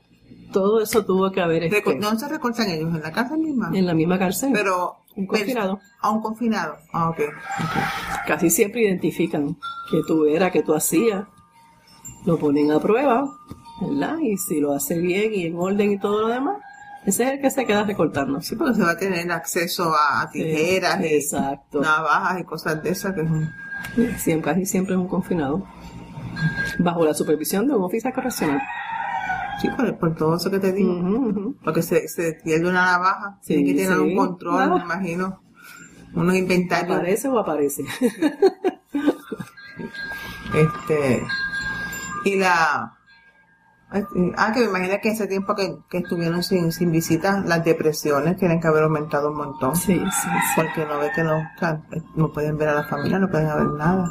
Todo eso tuvo que haber este, ¿Dónde se recortan ellos? ¿En la casa misma? en la misma cárcel. Pero... Un confinado. A un confinado. Ah, ok. Casi siempre identifican que tú eras, que tú hacías. Lo ponen a prueba, ¿verdad? Y si lo hace bien y en orden y todo lo demás, ese es el que se queda recortando. Sí, porque se va a tener acceso a, a tijeras y Exacto. navajas y cosas de esas que es un... Siempre, casi siempre es un confinado. Bajo la supervisión de un oficial correccional. Sí, por, por todo eso que te digo. Porque se, se pierde una navaja, Sí, tiene que tener sí. un control, Ah. me imagino. Unos inventarios. ¿Aparece o aparece? Este. Y la. Ah, que me imagino que ese tiempo que, que estuvieron sin, sin visitas, las depresiones tienen que haber aumentado un montón. Sí, sí, sí. Porque no ve que no, no pueden ver a la familia, no pueden ver nada.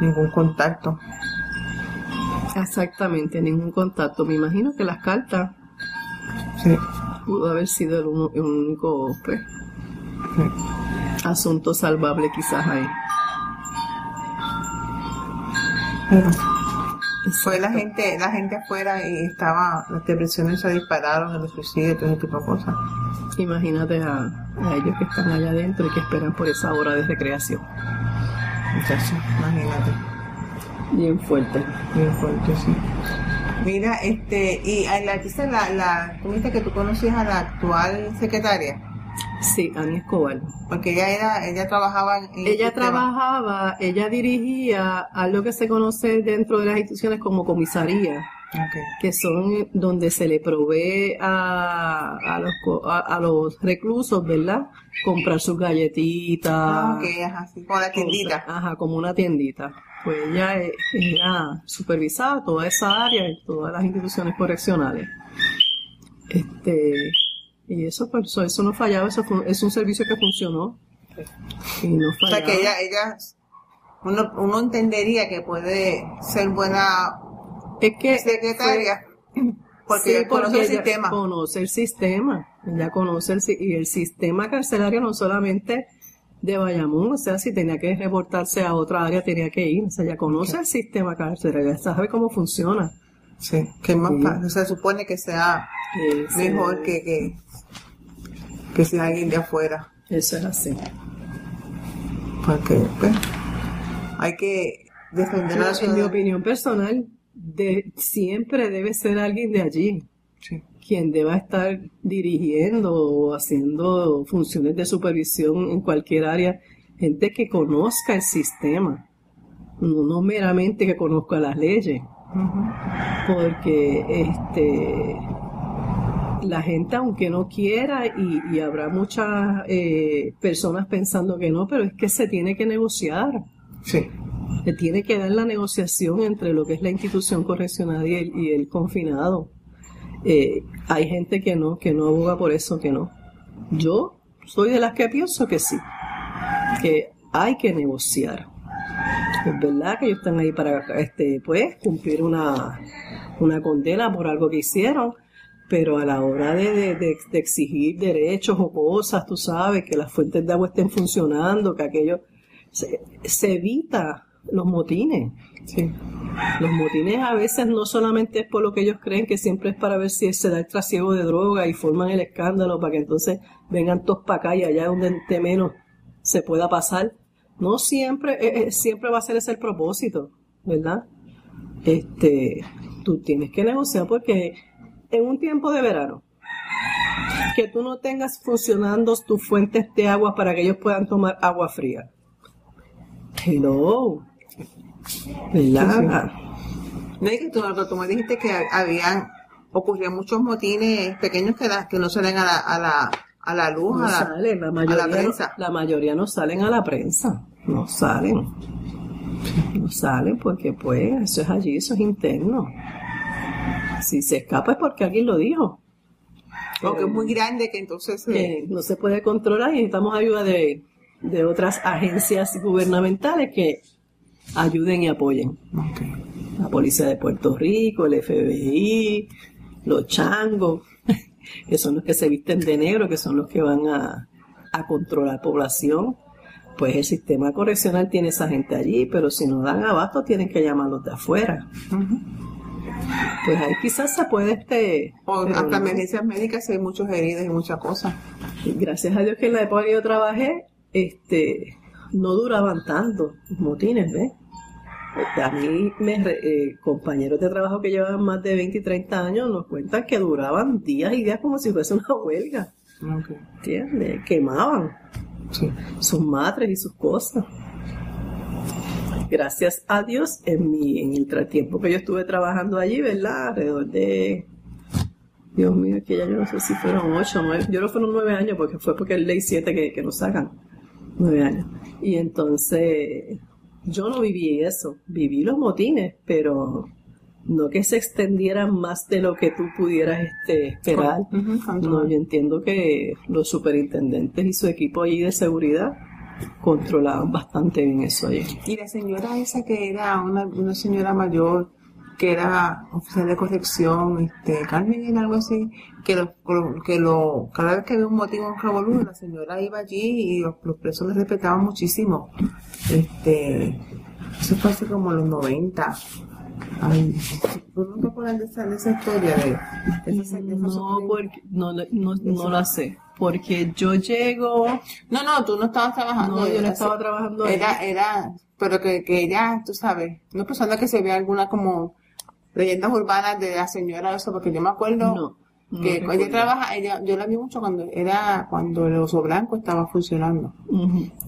Ningún contacto. Exactamente, ningún contacto. Me imagino que las cartas Sí. pudo haber sido el, uno- el único pues, sí. asunto salvable quizás ahí. Pero fue la gente, la gente afuera y estaba, las depresiones se dispararon, el suicidio, todo ese tipo de cosas. Imagínate a, a ellos que están allá adentro y que esperan por esa hora de recreación. Muchachos, imagínate. Bien fuerte. Bien fuerte, sí. Mira, este, y a la, dice la, la, tú dijiste que tú conocías a la actual secretaria, Sí, Ani Escobar. porque ella era, ella trabajaba en el Ella trabajaba, ella dirigía algo que se conoce dentro de las instituciones como comisaría, Ok. que son donde se le provee a, a, los, a, a los reclusos, ¿verdad? Comprar sus galletitas. Ah, ajá, sí, como la tiendita. Compra- Ajá, como una tiendita. Pues ella era supervisaba toda esa área en todas las instituciones correccionales. Este, y eso, pues, eso, no fallaba, eso fue- es un servicio que funcionó. Y no O fallaba. sea que ella, ella, uno, uno entendería que puede ser buena es que secretaria, porque Sí, ella conoce el sistema. Conoce el sistema. Ella conoce el, y el sistema carcelario no solamente de Bayamón, o sea, si tenía que reportarse a otra área tenía que ir. O sea, ella conoce el sistema carcelario, ella sabe cómo funciona. Sí, que más Sí. fácil, se supone que sea sí, mejor que, que, que sea alguien de afuera. Eso es así. Porque pues, hay que defender la en mi opinión personal, de, siempre debe ser alguien de allí Sí. Quien deba estar dirigiendo o haciendo funciones de supervisión en cualquier área, gente que conozca el sistema, no, no meramente que conozca las leyes, porque este la gente aunque no quiera y, y habrá muchas eh, personas pensando que no, pero es que se tiene que negociar. Sí. Se tiene que dar la negociación entre lo que es la institución correccional y el, y el confinado. Eh, hay gente que no, que no aboga por eso, que no. Yo soy de las que pienso que sí, que hay que negociar. Es verdad que ellos están ahí para este, pues, cumplir una, una condena por algo que hicieron, pero a la hora de, de- de- exigir derechos o cosas, tú sabes, que las fuentes de agua estén funcionando, que aquello se evita los motines. Sí. Los motines a veces no solamente es por lo que ellos creen que siempre es para ver si se da el trasiego de droga y forman el escándalo para que entonces vengan todos para acá y allá donde menos se pueda pasar. No siempre, eh, eh, siempre va a ser ese el propósito, ¿verdad? Este, tú tienes que negociar porque en un tiempo de verano, que tú no tengas funcionando tus fuentes de agua para que ellos puedan tomar agua fría. Hello. ¿Verdad? No que tú, tú me dijiste que habían, ocurrían muchos motines pequeños que, la- que no salen a la, a la, a la luz, No a la, salen, la mayoría, prensa. la mayoría no salen a la prensa, no salen. No salen porque pues eso es allí, eso es interno. Si se escapa es porque alguien lo dijo. porque es muy grande que entonces eh, no se puede controlar y necesitamos ayuda de, de otras agencias gubernamentales que ayuden y apoyen. La Policía de Puerto Rico, el FBI, los changos, que son los que se visten de negro, que son los que van a, a controlar población, pues el sistema correccional tiene esa gente allí, pero si no dan abasto tienen que llamarlos de afuera. Pues ahí quizás se puede este... O hasta emergencias médicas hay muchos heridos y muchas cosas. Gracias a Dios que en la época que yo trabajé, este, no duraban tanto los motines, ¿ves? A mí, me re- eh, compañeros de trabajo que llevaban más de 20 y 30 años nos cuentan que duraban días y días como si fuese una huelga, ¿entiendes? Quemaban Sí. sus madres y sus cosas. Gracias a Dios, en mi, en el tiempo que yo estuve trabajando allí, ¿verdad? Alrededor de, Dios mío, que ya yo no sé si fueron ocho, nueve, yo creo que fueron nueve años, porque fue porque es ley siete que, que nos sacan, nueve años. Y entonces, yo no viví eso, viví los motines, pero no que se extendieran más de lo que tú pudieras este, esperar. No, yo entiendo que los superintendentes y su equipo allí de seguridad controlaban bastante bien eso allí. Y la señora esa que era una, una señora mayor, que era oficial de corrección, este, Carmen era algo así, que lo, que lo, cada vez que había un motivo en revolú, la señora iba allí y los, los presos le respetaban muchísimo. Este, eso fue hace como los 90. Ay, ¿tú te acuerdas de esa, de esa historia de, de esa- de esa No, porque, no, no, no, no la sé, porque yo llego, No, no, tú no estabas trabajando. no, yo no estaba trabajando ahí. Era, era, pero que, que ella, tú sabes, una persona que se ve alguna como leyendas urbanas de la señora, eso, porque yo me acuerdo No, no que recuerdo. ella trabaja, ella, yo la vi mucho cuando era, cuando el oso blanco estaba funcionando.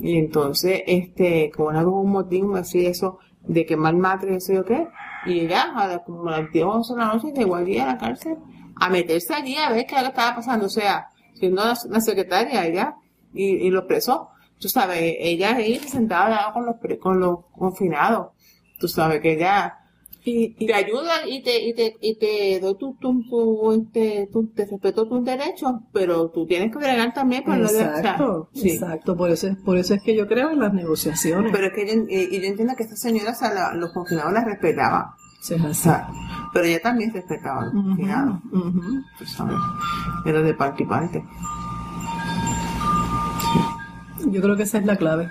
Y entonces, este, como era algún motivo así, eso, de quemar matres, eso y qué, y ella, a la- como a las 10 o 11 de la noche, llegó allí a la cárcel, a meterse allí a ver qué era lo que estaba pasando, o sea, siendo la, la secretaria ella, y, y los presos, tú sabes, ella ahí se sentaba con los, con los confinados, tú sabes que ella, Y, y te ayuda y te, y te, y te doy tu, tu, tu, este, tu- te respeto tus derechos, pero tú tienes que bregar también con lo de, o sea, exacto, sí. exacto, por eso, es- por eso es que yo creo en las negociaciones. Pero es que yo, y, yo entiendo que esta señora, o sea, la- los confinados la respetaban. Se es O sea, pero ella también respetaba los confinados. ujú. tú sabes. Era de parte y parte. Yo creo que esa es la clave.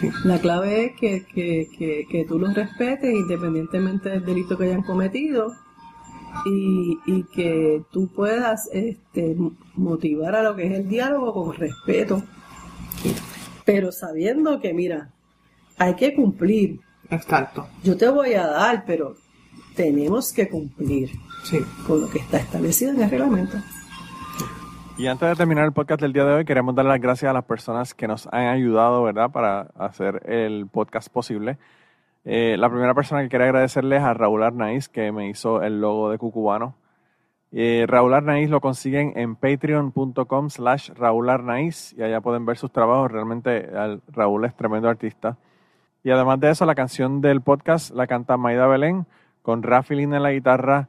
Sí. La clave es que, que, que, que tú los respetes independientemente del delito que hayan cometido y, y que tú puedas este, motivar a lo que es el diálogo con respeto, pero sabiendo que, mira, hay que cumplir. Exacto. Yo te voy a dar, pero tenemos que cumplir Sí. con lo que está establecido en el reglamento. Y antes de terminar el podcast del día de hoy, queremos darle las gracias a las personas que nos han ayudado, ¿verdad?, para hacer el podcast posible. Eh, la primera persona que quería agradecerle es a Raúl Arnaiz, que me hizo el logo de Cucubano. Eh, Raúl Arnaiz lo consiguen en patreon.com slash Raúl Arnaiz y allá pueden ver sus trabajos. Realmente al- Raúl es tremendo artista. Y además de eso, la canción del podcast la canta Maida Belén con Rafi Lina en la guitarra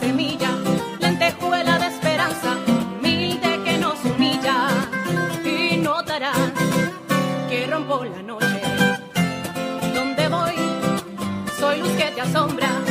semilla, lentejuela de esperanza, humilde que nos humilla. Y notarás que rompo la noche. Donde voy, soy luz que te asombra.